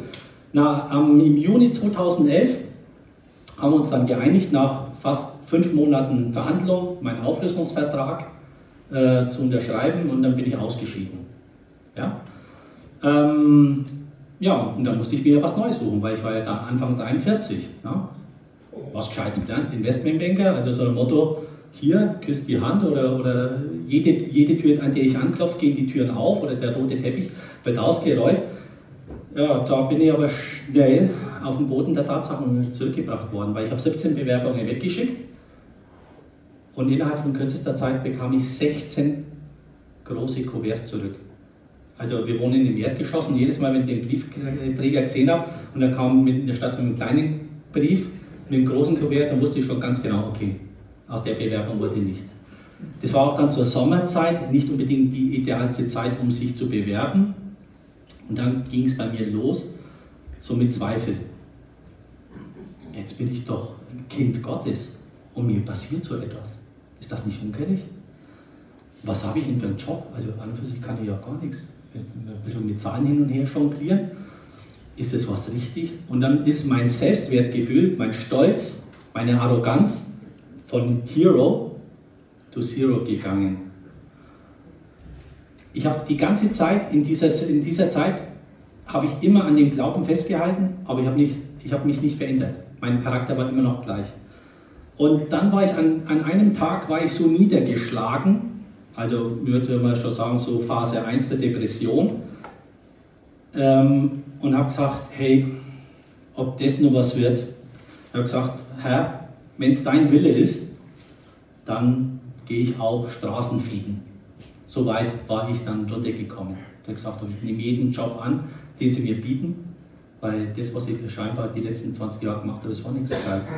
na, im Juni 2011 haben wir uns dann geeinigt, nach fast fünf Monaten Verhandlung, meinen Auflösungsvertrag äh, zu unterschreiben und dann bin ich ausgeschieden. Ja? Ähm, ja, und dann musste ich mir was Neues suchen, weil ich war ja da Anfang 43. Ja? Was Gescheites gelernt, Investmentbanker, also so ein Motto, hier, küsst die Hand oder, oder jede, jede Tür, an der ich anklopfe, gehen die Türen auf oder der rote Teppich wird ausgerollt. Ja, da bin ich aber schnell auf den Boden der Tatsachen zurückgebracht worden, weil ich habe 17 Bewerbungen weggeschickt und innerhalb von kürzester Zeit bekam ich 16 große Kuverts zurück. Also wir wohnen im Erdgeschoss und jedes Mal, wenn ich den Briefträger gesehen habe und er kam mit in der Stadt mit einem kleinen Brief, mit einem großen Kuvert, dann wusste ich schon ganz genau, okay, aus der Bewerbung wurde nichts. Das war auch dann zur Sommerzeit nicht unbedingt die idealste Zeit, um sich zu bewerben. Und dann ging es bei mir los, so mit Zweifel. Jetzt bin ich doch ein Kind Gottes und mir passiert so etwas. Ist das nicht ungerecht? Was habe ich denn für einen Job? Also an und für sich kann ich ja gar nichts. Ein bisschen mit Zahlen hin und her jonglieren. Ist das was richtig? Und dann ist mein Selbstwertgefühl, mein Stolz, meine Arroganz von Hero to Zero gegangen. Ich habe die ganze Zeit, in dieser, in dieser Zeit, habe ich immer an dem Glauben festgehalten, aber ich habe hab mich nicht verändert. Mein Charakter war immer noch gleich. Und dann war ich an, an einem Tag war ich so niedergeschlagen, also würde man schon sagen, so Phase 1 der Depression, ähm, und habe gesagt, hey, ob das nur was wird. Ich habe gesagt, Herr, wenn es dein Wille ist, dann gehe ich auch Straßen fegen. So weit war ich dann runtergekommen. Ich habe gesagt, ich nehme jeden Job an, den sie mir bieten, weil das, was ich scheinbar die letzten 20 Jahre gemacht habe, das war nichts Gescheites.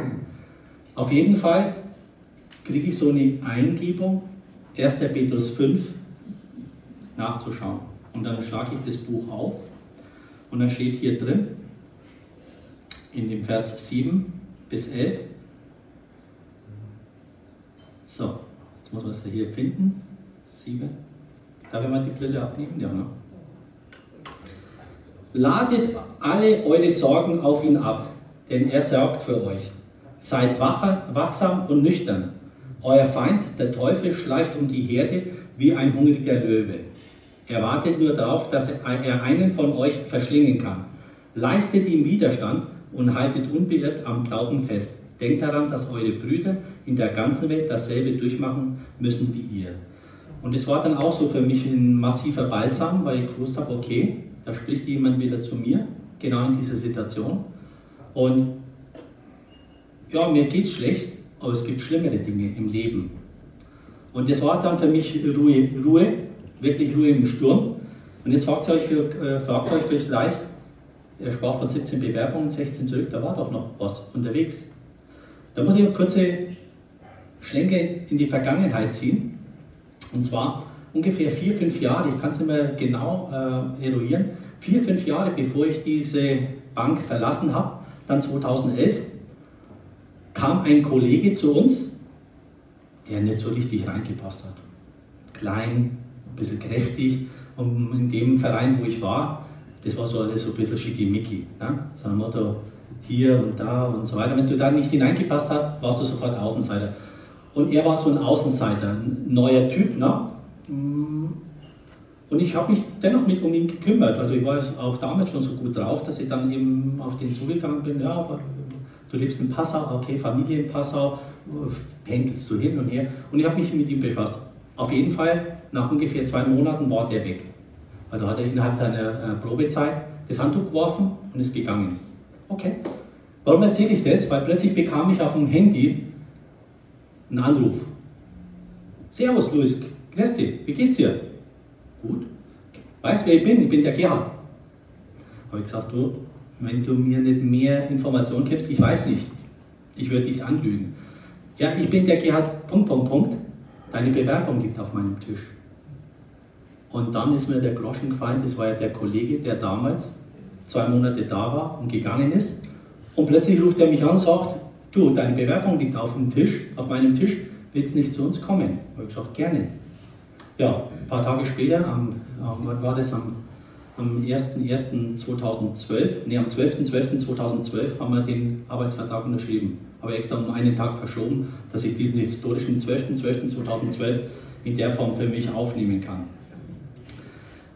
Auf jeden Fall kriege ich so eine Eingebung, 1. Petrus 5 nachzuschauen. Und dann schlage ich das Buch auf und dann steht hier drin, in dem Vers 7 bis 11, so, jetzt muss man es hier finden, 7, darf ich mal die Brille abnehmen? Ja, ne? Ladet alle eure Sorgen auf ihn ab, denn er sorgt für euch. Seid wachsam und nüchtern. Euer Feind, der Teufel, schleicht um die Herde wie ein hungriger Löwe. Er wartet nur darauf, dass er einen von euch verschlingen kann. Leistet ihm Widerstand und haltet unbeirrt am Glauben fest. Denkt daran, dass eure Brüder in der ganzen Welt dasselbe durchmachen müssen wie ihr. Und es war dann auch so für mich ein massiver Balsam, weil ich gewusst habe, okay, da spricht jemand wieder zu mir, genau in dieser Situation. Und ja, mir geht's schlecht, aber es gibt schlimmere Dinge im Leben. Und das war dann für mich Ruhe, Ruhe wirklich Ruhe im Sturm. Und jetzt fragt ihr euch, äh, fragt euch vielleicht, er sprach von 17 Bewerbungen, 16 zurück, da war doch noch was unterwegs. Da muss ich eine kurze Schlenke in die Vergangenheit ziehen. Und zwar ungefähr vier, fünf Jahre, ich kann es nicht mehr genau äh, eruieren, vier, fünf Jahre bevor ich diese Bank verlassen habe, dann 2011, kam ein Kollege zu uns, der nicht so richtig reingepasst hat. Klein, ein bisschen kräftig und in dem Verein, wo ich war, das war so alles so ein bisschen schickimicki. Ne? So ein Motto hier und da und so weiter. Wenn du da nicht hineingepasst hast, warst du sofort Außenseiter. Und er war so ein Außenseiter, ein neuer Typ. Ne? Und ich habe mich dennoch mit um ihn gekümmert. Also ich war auch damals schon so gut drauf, dass ich dann eben auf den zugegangen bin. Ja, du lebst in Passau, okay, Familie in Passau, pendelst du hin und her. Und ich habe mich mit ihm befasst. Auf jeden Fall, nach ungefähr zwei Monaten war der weg. Also hat er innerhalb seiner äh, Probezeit das Handtuch geworfen und ist gegangen. Okay. Warum erzähle ich das? Weil plötzlich bekam ich auf dem Handy einen Anruf. Servus, Luis, grüß dich, wie geht's dir? Gut. Weißt du, wer ich bin? Ich bin der Gerhard. Habe ich gesagt, du, wenn du mir nicht mehr Informationen gibst, ich weiß nicht, ich würde dich anlügen. Ja, ich bin der Gerhard, Punkt, Punkt, Punkt. Deine Bewerbung liegt auf meinem Tisch. Und dann ist mir der Groschen gefallen, das war ja der Kollege, der damals zwei Monate da war und gegangen ist. Und plötzlich ruft er mich an und sagt, du, deine Bewerbung liegt auf dem Tisch, auf meinem Tisch, willst du nicht zu uns kommen? Ich habe gesagt, gerne. Ja, ein paar Tage später, am, am war das am, am 1.1.2012, nee, am 12.12.2012 haben wir den Arbeitsvertrag unterschrieben. Habe extra um einen Tag verschoben, dass ich diesen historischen 12.12.2012 in der Form für mich aufnehmen kann.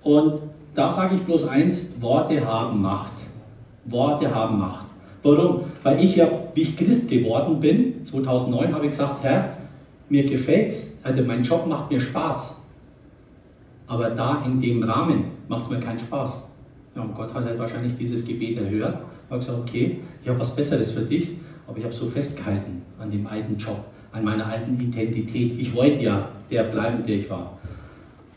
Und da sage ich bloß eins, Worte haben Macht. Worte haben Macht. Warum? Weil ich ja, wie ich Christ geworden bin, 2009 habe ich gesagt, Herr, mir gefällt's, also mein Job macht mir Spaß. Aber da in dem Rahmen macht es mir keinen Spaß. Ja, und Gott hat halt wahrscheinlich dieses Gebet erhört. Ich habe gesagt, okay, ich habe was Besseres für dich, aber ich habe so festgehalten an dem alten Job, an meiner alten Identität. Ich wollte ja der bleiben, der ich war.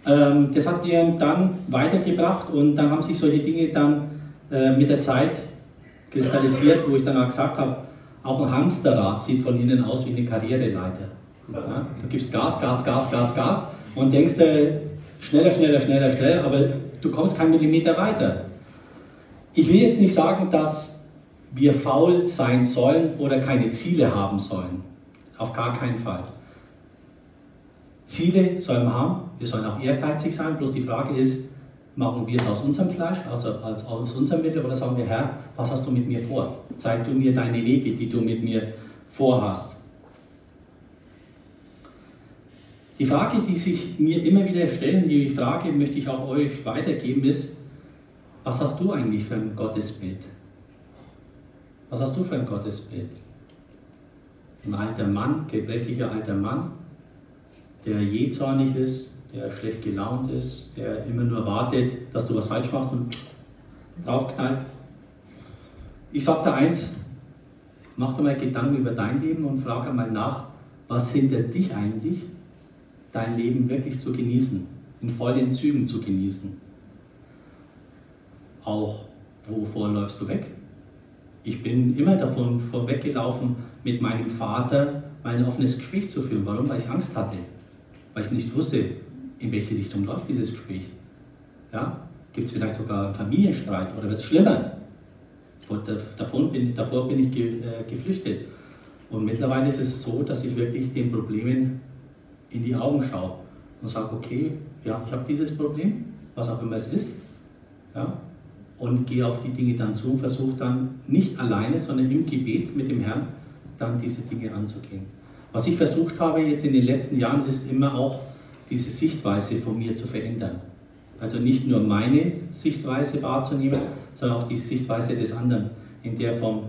Ähm, das hat mir dann weitergebracht und dann haben sich solche Dinge dann äh, mit der Zeit kristallisiert, wo ich dann auch gesagt habe, auch ein Hamsterrad sieht von innen aus wie eine Karriereleiter. Ja, du gibst Gas, Gas, Gas, Gas, Gas und denkst äh, schneller, schneller, schneller, schneller, aber du kommst keinen Millimeter weiter. Ich will jetzt nicht sagen, dass wir faul sein sollen oder keine Ziele haben sollen. Auf gar keinen Fall. Ziele sollen wir haben, wir sollen auch ehrgeizig sein, bloß die Frage ist, machen wir es aus unserem Fleisch, also aus unserem Wille, oder sagen wir, Herr, was hast du mit mir vor? Zeig du mir deine Wege, die du mit mir vorhast. Die Frage, die sich mir immer wieder stellen, die Frage möchte ich auch euch weitergeben, ist, was hast du eigentlich für ein Gottesbild? Was hast du für ein Gottesbild? Ein alter Mann, gebrechlicher alter Mann, der jähzornig ist, der schlecht gelaunt ist, der immer nur wartet, dass du was falsch machst und draufknallt. Ich sage da eins, mach dir mal Gedanken über dein Leben und frage mal nach, was hindert dich eigentlich, dein Leben wirklich zu genießen, in vollen Zügen zu genießen. Auch, wovor läufst du weg? Ich bin immer davon vorweggelaufen, mit meinem Vater mal ein offenes Gespräch zu führen. Warum? Weil ich Angst hatte. Weil ich nicht wusste, in welche Richtung läuft dieses Gespräch. Ja? Gibt es vielleicht sogar einen Familienstreit oder wird es schlimmer? Davon bin, davor bin ich äh, geflüchtet. Und mittlerweile ist es so, dass ich wirklich den Problemen in die Augen schaue und sage, okay, ja, ich habe dieses Problem, was auch immer es ist, ja, und gehe auf die Dinge dann zu und versuche dann nicht alleine, sondern im Gebet mit dem Herrn dann diese Dinge anzugehen. Was ich versucht habe jetzt in den letzten Jahren ist immer auch diese Sichtweise von mir zu verändern. Also nicht nur meine Sichtweise wahrzunehmen, sondern auch die Sichtweise des anderen in der Form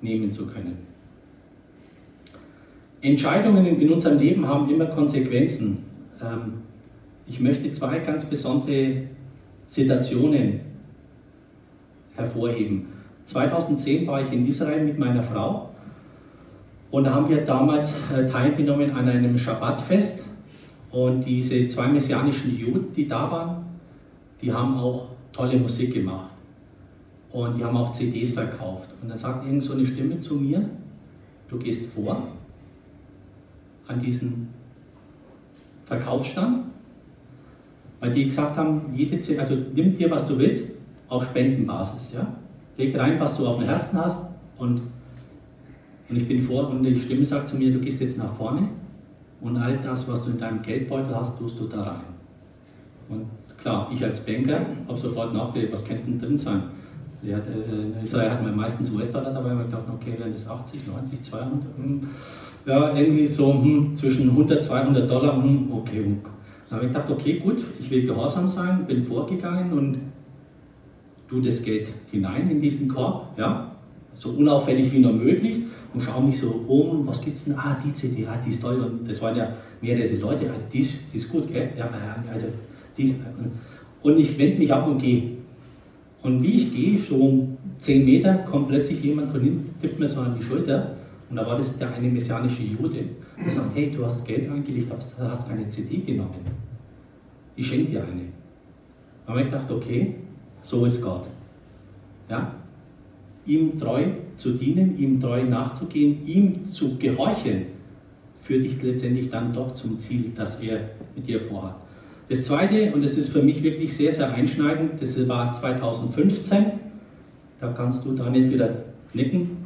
nehmen zu können. Entscheidungen in unserem Leben haben immer Konsequenzen. Ähm, ich möchte zwei ganz besondere Situationen hervorheben. 2010 war ich in Israel mit meiner Frau und da haben wir damals äh, teilgenommen an einem Schabbatfest und diese zwei messianischen Juden, die da waren, die haben auch tolle Musik gemacht und die haben auch CDs verkauft. Und dann sagt irgend so eine Stimme zu mir, du gehst vor an diesen Verkaufsstand, weil die gesagt haben, jede CD, also nimm dir, was du willst, auf Spendenbasis. Ja? Leg rein, was du auf dem Herzen hast und, und ich bin vor und die Stimme sagt zu mir, du gehst jetzt nach vorne und all das, was du in deinem Geldbeutel hast, tust du da rein. Und klar, ich als Banker habe sofort nachgedacht, was könnte denn drin sein? Hat, äh, in Israel hat man meistens US-Dollar dabei und ich dachte, okay, wären das 80, 90, 200? Hm ja, irgendwie so hm, zwischen 100, 200 Dollar, hm, okay. Dann habe ich gedacht, okay, gut, ich will gehorsam sein, bin vorgegangen und tue das Geld hinein in diesen Korb, ja, so unauffällig wie nur möglich. und schaue mich so um, was gibt's denn? Ah, die CD, ah, die ist toll. Und das waren ja mehrere Leute, also die ist, die ist gut, gell? Ja, also, die ist, und ich wende mich ab und gehe. Und wie ich gehe, so um 10 Meter, kommt plötzlich jemand von hinten, tippt mir so an die Schulter. Und da war das der eine messianische Jude und sagt, hey, du hast Geld angelegt, hast, hast eine CD genommen. Ich schenke dir eine. Da habe ich gedacht, okay, so ist Gott. Ja? Ihm treu zu dienen, ihm treu nachzugehen, ihm zu gehorchen, führt dich letztendlich dann doch zum Ziel, das er mit dir vorhat. Das zweite, und das ist für mich wirklich sehr, sehr einschneidend, das war 2015. Da kannst du da nicht wieder nicken.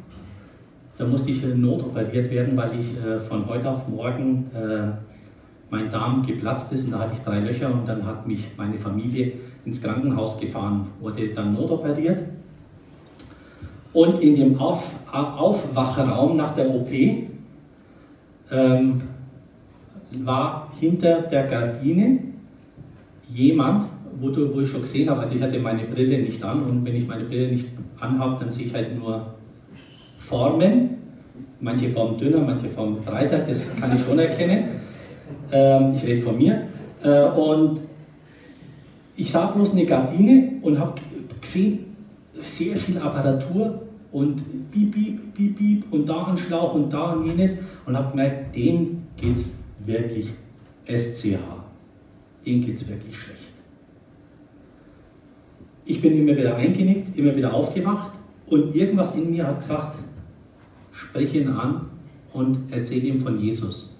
Da musste ich notoperiert werden, weil ich äh, von heute auf morgen äh, mein Darm geplatzt ist und da hatte ich drei Löcher und dann hat mich meine Familie ins Krankenhaus gefahren, wurde dann notoperiert. Und in dem auf, Aufwachraum nach der OP ähm, war hinter der Gardine jemand, wo, du, wo ich schon gesehen habe, also ich hatte meine Brille nicht an und wenn ich meine Brille nicht anhabe, dann sehe ich halt nur Formen, manche Formen dünner, manche Formen breiter, das kann ich schon erkennen. Ähm, ich rede von mir. Äh, und ich sah bloß eine Gardine und habe gesehen, sehr viel Apparatur und piep, piep, piep, piep und da ein Schlauch und da und jenes und habe gemerkt, dem geht es wirklich SCH. Dem geht es wirklich schlecht. Ich bin immer wieder eingenickt, immer wieder aufgewacht und irgendwas in mir hat gesagt, sprich ihn an und erzähl ihm von Jesus.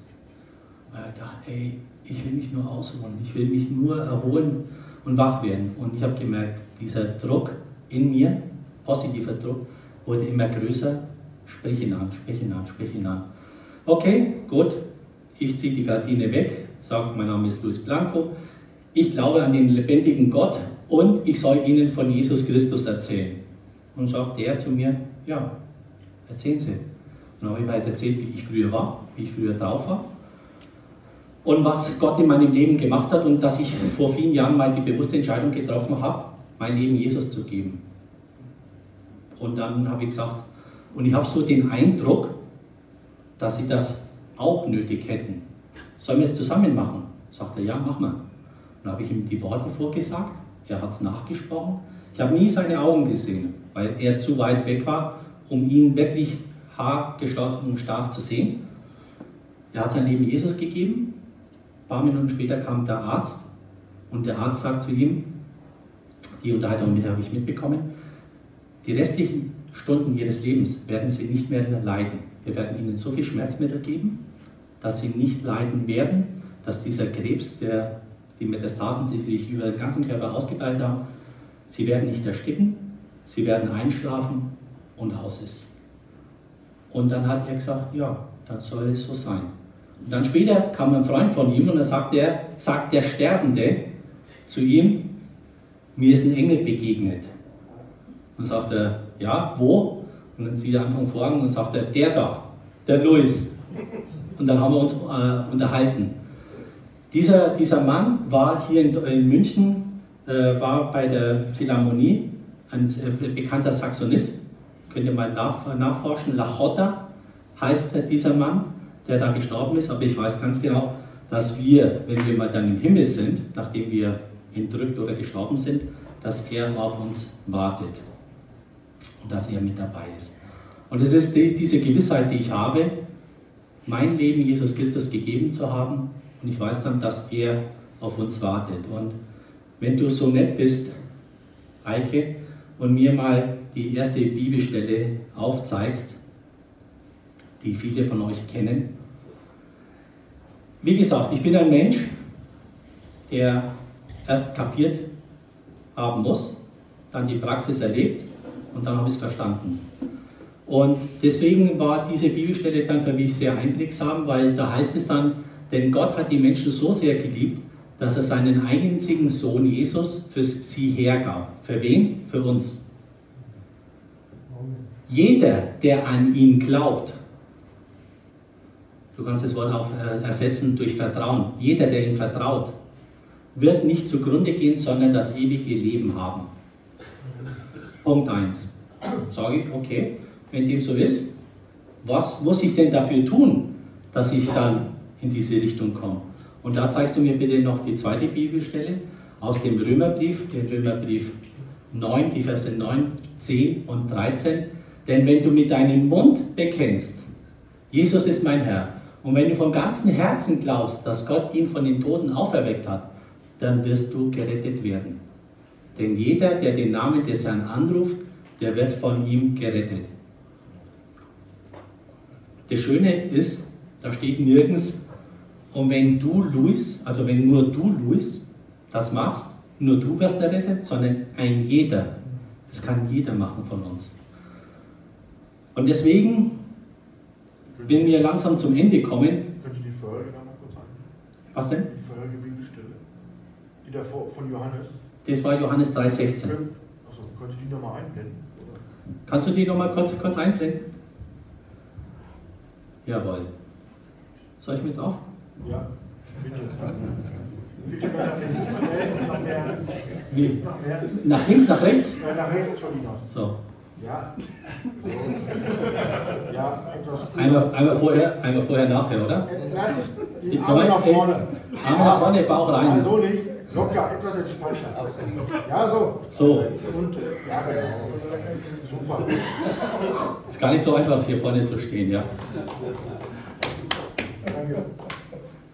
Und ich dachte, ey, ich will mich nur ausruhen, ich will mich nur erholen und wach werden. Und ich habe gemerkt, dieser Druck in mir, positiver Druck, wurde immer größer. Sprich ihn an, sprich ihn an, sprich ihn an. Okay, gut, ich ziehe die Gardine weg, sage, mein Name ist Luis Blanco, ich glaube an den lebendigen Gott und ich soll Ihnen von Jesus Christus erzählen. Und sagt der zu mir, ja, erzählen Sie. Und dann habe ich weiter erzählt, wie ich früher war, wie ich früher drauf war und was Gott in meinem Leben gemacht hat und dass ich vor vielen Jahren mal die bewusste Entscheidung getroffen habe, mein Leben Jesus zu geben. Und dann habe ich gesagt, und ich habe so den Eindruck, dass sie das auch nötig hätten. Sollen wir es zusammen machen? Sagt er, ja, mach mal. Dann habe ich ihm die Worte vorgesagt, er hat es nachgesprochen. Ich habe nie seine Augen gesehen, weil er zu weit weg war, um ihn wirklich haargestochen und scharf zu sehen. Er hat sein Leben Jesus gegeben. Ein paar Minuten später kam der Arzt und der Arzt sagt zu ihm, die Unterhaltung habe ich mitbekommen, die restlichen Stunden ihres Lebens werden sie nicht mehr leiden. Wir werden ihnen so viel Schmerzmittel geben, dass sie nicht leiden werden, dass dieser Krebs, der, die Metastasen, die sich über den ganzen Körper ausgebreitet haben, sie werden nicht ersticken, sie werden einschlafen und aus ist. Und dann hat er gesagt, ja, dann soll es so sein. Und dann später kam ein Freund von ihm und dann sagt, er, sagt der Sterbende zu ihm, mir ist ein Engel begegnet. Und sagt er, ja, wo? Und dann sieht er Anfang vor und sagt er, der da, der Louis. Und dann haben wir uns äh, unterhalten. Dieser, dieser Mann war hier in, in München, äh, war bei der Philharmonie, ein äh, bekannter Saxonist. Könnt ihr mal nach, nachforschen. Lachotta heißt dieser Mann, der da gestorben ist. Aber ich weiß ganz genau, dass wir, wenn wir mal dann im Himmel sind, nachdem wir entrückt oder gestorben sind, dass er auf uns wartet und dass er mit dabei ist. Und es ist die, diese Gewissheit, die ich habe, mein Leben Jesus Christus gegeben zu haben und ich weiß dann, dass er auf uns wartet. Und wenn du so nett bist, Eike, und mir mal die erste Bibelstelle aufzeigst, die viele von euch kennen. Wie gesagt, ich bin ein Mensch, der erst kapiert haben muss, dann die Praxis erlebt und dann habe ich es verstanden. Und deswegen war diese Bibelstelle dann für mich sehr einprägsam, weil da heißt es dann, denn Gott hat die Menschen so sehr geliebt, dass er seinen einzigen Sohn Jesus für sie hergab. Für wen? Für uns. Jeder, der an ihn glaubt, du kannst das Wort auch äh, ersetzen durch Vertrauen, jeder, der ihm vertraut, wird nicht zugrunde gehen, sondern das ewige Leben haben. Punkt 1. Sage ich, okay, wenn dem so ist, was muss ich denn dafür tun, dass ich dann in diese Richtung komme? Und da zeigst du mir bitte noch die zweite Bibelstelle aus dem Römerbrief, den Römerbrief 9, die Verse 9, 10 und 13. Denn wenn du mit deinem Mund bekennst, Jesus ist mein Herr, und wenn du von ganzem Herzen glaubst, dass Gott ihn von den Toten auferweckt hat, dann wirst du gerettet werden. Denn jeder, der den Namen des Herrn anruft, der wird von ihm gerettet. Das Schöne ist, da steht nirgends, und wenn du, Luis, also wenn nur du, Luis, das machst, nur du wirst errettet, sondern ein jeder. Das kann jeder machen von uns. Und deswegen, wenn wir langsam zum Ende kommen. Könnt ihr die vorherige nochmal kurz ein? Was denn? Die vorherige Bibelstelle. Die davor von Johannes. Das war Johannes 3,16. Achso, könnt ihr die nochmal einblenden? Oder? Kannst du die nochmal kurz, kurz einblenden? Jawohl. Soll ich mit drauf? Ja, bitte. Bitte mal nach mehr. Wie? Nach links, nach rechts? Ja, nach rechts von Ihnen aus. So. Ja. So. Ja, etwas. Einmal, einmal, vorher, einmal vorher, nachher, oder? Äh, Nein, die Arme nach vorne. Arme nach vorne, Bauch rein. Ja, so nicht. Locker, etwas entspannter. Ja, so. So. Und, ja, genau. Super. Ist gar nicht so einfach, hier vorne zu stehen, ja. Danke.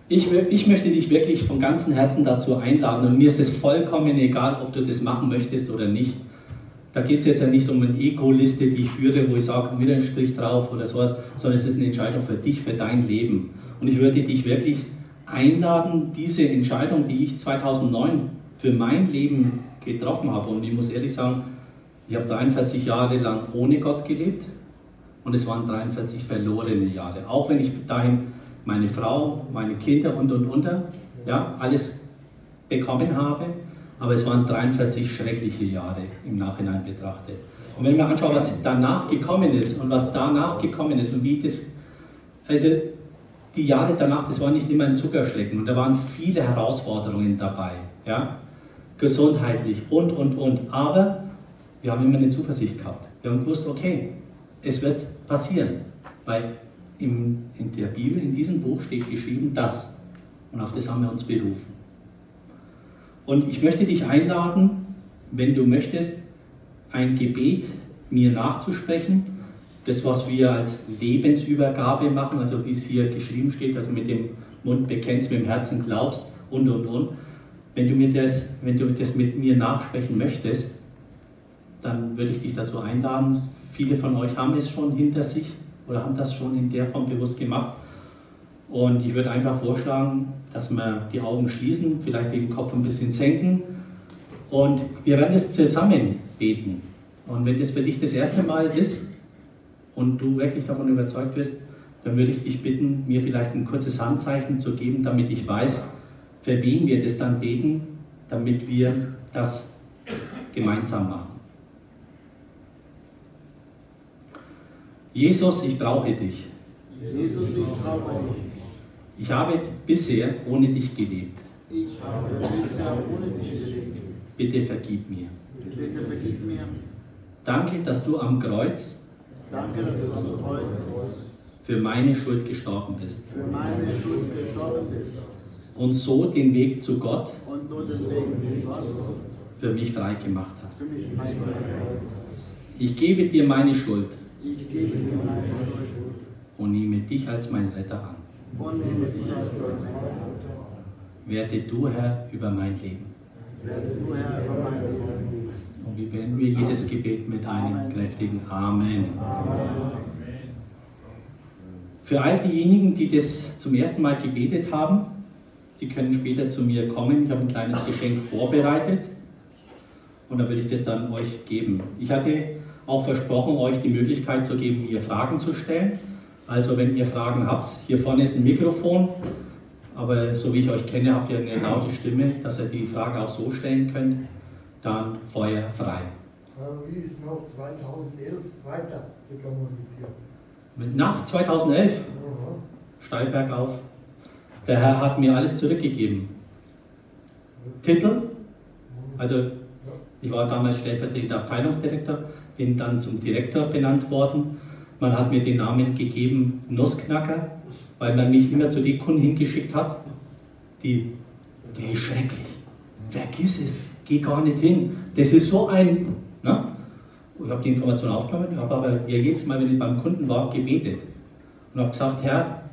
Ich, ich möchte dich wirklich von ganzem Herzen dazu einladen und mir ist es vollkommen egal, ob du das machen möchtest oder nicht. Da geht es jetzt ja nicht um eine Ego-Liste, die ich führe, wo ich sage, mit einem Strich drauf oder sowas, sondern es ist eine Entscheidung für dich, für dein Leben. Und ich würde dich wirklich einladen, diese Entscheidung, die ich 2009 für mein Leben getroffen habe, und ich muss ehrlich sagen, ich habe 43 Jahre lang ohne Gott gelebt und es waren 43 verlorene Jahre. Auch wenn ich dahin meine Frau, meine Kinder und und und, ja, alles bekommen habe, aber es waren 43 schreckliche Jahre im Nachhinein betrachtet. Und wenn man anschaut, was danach gekommen ist und was danach gekommen ist und wie das, also die Jahre danach, das war nicht immer ein Zuckerschlecken. Und da waren viele Herausforderungen dabei, ja, gesundheitlich und und und, aber wir haben immer eine Zuversicht gehabt. Wir haben gewusst, okay, es wird passieren, weil im, in der Bibel, in diesem Buch steht geschrieben, das. Und auf das haben wir uns berufen. Und ich möchte dich einladen, wenn du möchtest, ein Gebet mir nachzusprechen. Das, was wir als Lebensübergabe machen, also wie es hier geschrieben steht, also mit dem Mund bekennst, mit dem Herzen glaubst und und und. Wenn du, mir das, wenn du das mit mir nachsprechen möchtest, dann würde ich dich dazu einladen. Viele von euch haben es schon hinter sich oder haben das schon in der Form bewusst gemacht. Und ich würde einfach vorschlagen, dass wir die Augen schließen, vielleicht den Kopf ein bisschen senken und wir werden es zusammen beten. Und wenn das für dich das erste Mal ist und du wirklich davon überzeugt bist, dann würde ich dich bitten, mir vielleicht ein kurzes Handzeichen zu geben, damit ich weiß, für wen wir das dann beten, damit wir das gemeinsam machen. Jesus, ich brauche dich. Jesus, ich brauche dich. Ich habe bisher ohne dich gelebt. Ich habe bisher ohne dich gelebt. Bitte vergib mir. Bitte vergib mir. Danke, dass du am Kreuz Danke, dass du am Kreuz für meine Schuld gestorben bist für meine Schuld gestorben bist und so den Weg zu Gott und so den Segen zu Gott für mich frei gemacht hast. für mich frei gemacht Ich gebe dir meine Schuld Ich gebe dir meine Schuld und nehme dich als mein Retter an. und nehme dich als mein Werde du Herr über mein Leben. Werde du Herr über mein Leben. Und wir beenden wir jedes Gebet mit einem kräftigen Amen. Für all diejenigen, die das zum ersten Mal gebetet haben, die können später zu mir kommen. Ich habe ein kleines Geschenk vorbereitet und dann würde ich das dann euch geben. Ich hatte auch versprochen, euch die Möglichkeit zu geben, mir Fragen zu stellen. Also wenn ihr Fragen habt, hier vorne ist ein Mikrofon, aber so wie ich euch kenne, habt ihr eine laute Stimme, dass ihr die Frage auch so stellen könnt. Dann Feuer frei. Wie ist noch 2011 weitergegangen mit dir? Mit Nach 2011 Aha. steil bergauf. Der Herr hat mir alles zurückgegeben. Titel, also ich war damals stellvertretender Abteilungsdirektor, bin dann zum Direktor benannt worden. Man hat mir den Namen gegeben Nussknacker, weil man mich immer zu den Kunden hingeschickt hat, die, der ist schrecklich. Vergiss es, geh gar nicht hin. Das ist so ein. Ne? Ich habe die Information aufgenommen, habe aber jedes Mal, wenn ich beim Kunden war, gebetet und habe gesagt: Herr,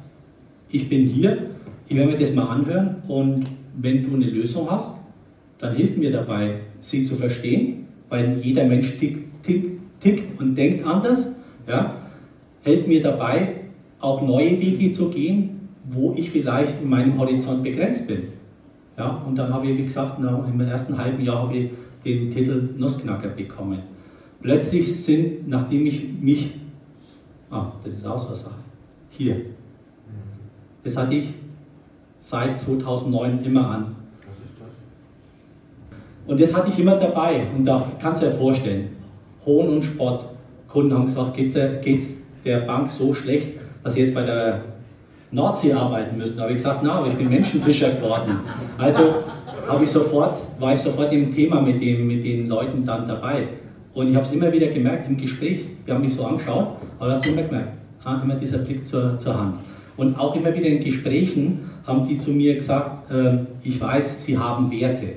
ich bin hier, ich werde mir das mal anhören und wenn du eine Lösung hast, dann hilf mir dabei, sie zu verstehen, weil jeder Mensch tickt, tickt, tickt und denkt anders. Ja? Helf mir dabei, auch neue Wege zu gehen, wo ich vielleicht in meinem Horizont begrenzt bin. Ja? Und dann habe ich, wie gesagt, im ersten halben Jahr habe ich den Titel Nussknacker bekommen. Plötzlich sind, nachdem ich mich, ah, das ist auch so eine Sache, hier, das hatte ich seit 2009 immer an. Und das hatte ich immer dabei. Und da kannst du dir vorstellen, Hohn und Spott. Kunden haben gesagt, geht es der Bank so schlecht, dass sie jetzt bei der Nordsee arbeiten müssen. Da habe ich gesagt, na, aber ich bin Menschenfischer geworden. Also habe ich sofort, war ich sofort im Thema mit, dem, mit den Leuten dann dabei. Und ich habe es immer wieder gemerkt im Gespräch, die haben mich so angeschaut, aber das hast du immer gemerkt, ah, immer dieser Blick zur, zur Hand. Und auch immer wieder in Gesprächen haben die zu mir gesagt, äh, ich weiß, sie haben Werte.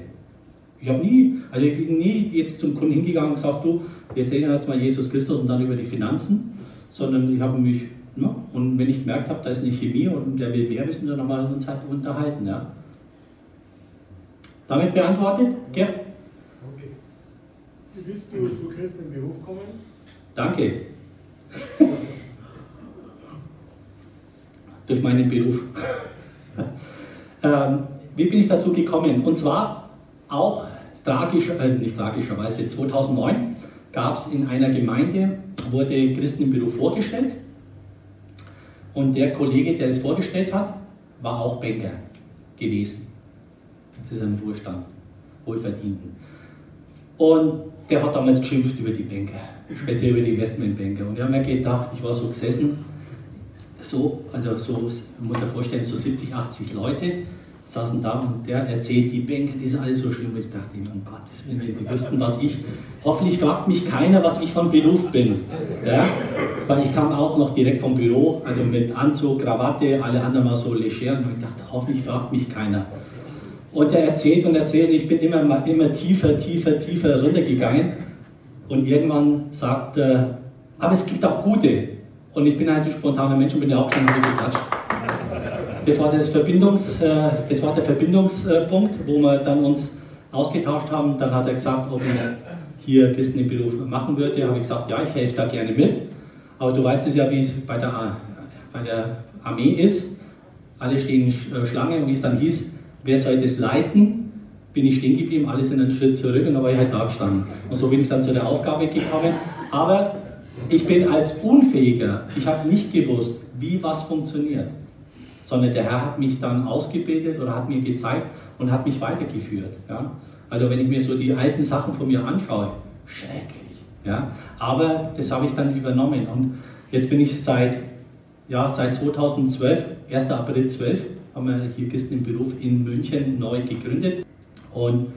Ich habe nie, also ich bin nie jetzt zum Kunden hingegangen und gesagt, du, wir erzählen erst mal Jesus Christus und dann über die Finanzen, sondern ich habe mich, ne, und wenn ich gemerkt habe, da ist eine Chemie und der will mehr wissen, dann wir uns halt unterhalten. Ja. Damit beantwortet? Ja. Okay. Wie bist du zu christlichem Beruf gekommen? Danke. Durch meinen Beruf. ähm, wie bin ich dazu gekommen? Und zwar auch tragisch, also nicht tragischerweise, 2009 gab es in einer Gemeinde, wurde Christen im Beruf vorgestellt. Und der Kollege, der es vorgestellt hat, war auch Banker gewesen. Jetzt ist er im Ruhestand, wohlverdienten. Und der hat damals geschimpft über die Banker, speziell über die Investmentbanker. Und ich habe mir gedacht, ich war so gesessen, so, also so, man muss sich vorstellen, so 70, 80 Leute saßen da und der erzählt, die Bänke, die sind alle so schlimm. Und ich dachte mir, um Gottes Willen, wenn die wüssten, was ich, hoffentlich fragt mich keiner, was ich von Beruf bin. Ja? Weil ich kam auch noch direkt vom Büro, also mit Anzug, Krawatte, alle anderen mal so leger. Und ich dachte, hoffentlich fragt mich keiner. Und er erzählt und erzählt, ich bin immer, immer tiefer, tiefer, tiefer runtergegangen. Und irgendwann sagt er, aber es gibt auch gute. Und ich bin ein spontaner Mensch und bin ja auch schon geklatscht. Das war, das, Verbindungs, äh, das war der Verbindungspunkt, wo wir dann uns ausgetauscht haben. Dann hat er gesagt, ob ich hier diesen Beruf machen würde. Habe ich gesagt, ja, ich helfe da gerne mit. Aber du weißt es ja, wie es bei der, bei der Armee ist. Alle stehen äh, Schlange und wie es dann hieß, wer soll das leiten? Bin ich stehen geblieben, alle sind einen Schritt zurück und dann war ich halt da gestanden. Und so bin ich dann zu der Aufgabe gekommen. Aber ich bin als Unfähiger, ich habe nicht gewusst, wie was funktioniert sondern der Herr hat mich dann ausgebildet oder hat mir gezeigt und hat mich weitergeführt. Ja? Also wenn ich mir so die alten Sachen von mir anschaue, schrecklich. Ja? Aber das habe ich dann übernommen und jetzt bin ich seit, ja, seit 2012, 1. April 12, haben wir hier im Beruf in München neu gegründet und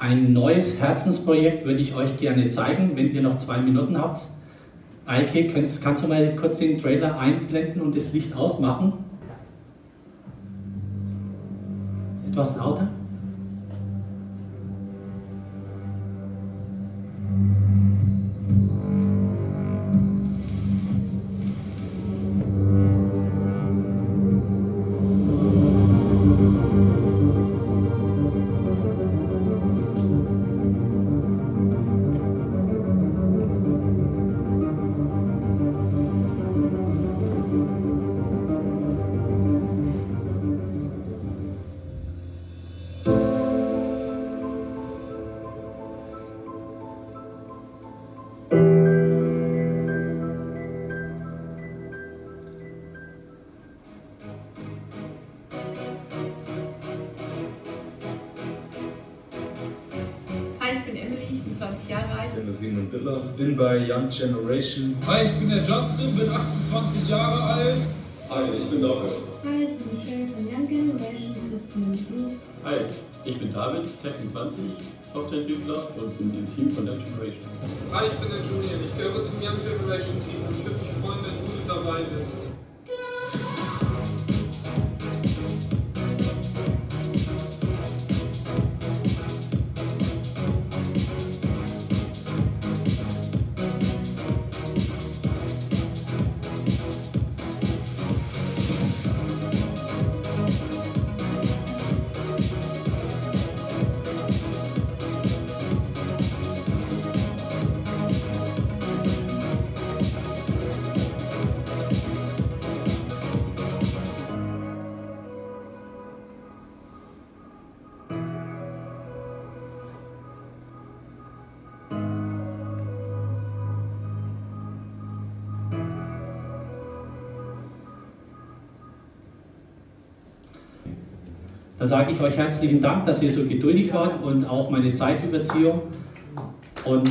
ein neues Herzensprojekt würde ich euch gerne zeigen, wenn ihr noch zwei Minuten habt. Eike, kannst, kannst du mal kurz den Trailer einblenden und das Licht ausmachen? Tu hast na outra. Nassim Mandela. Bin bei Young Generation. Hi, ich bin der Justin, bin 28 Jahre alt. Hi, ich bin David. Hi, ich bin Michelle von Young Generation Hi, ich bin David, 26, Softwareentwickler und bin im Team von Young Generation. Hi, ich bin der Julian, ich gehöre zum Young Generation Team und ich würde mich freuen, wenn du mit dabei bist. sage ich euch herzlichen Dank, dass ihr so geduldig wart und auch meine Zeitüberziehung. Und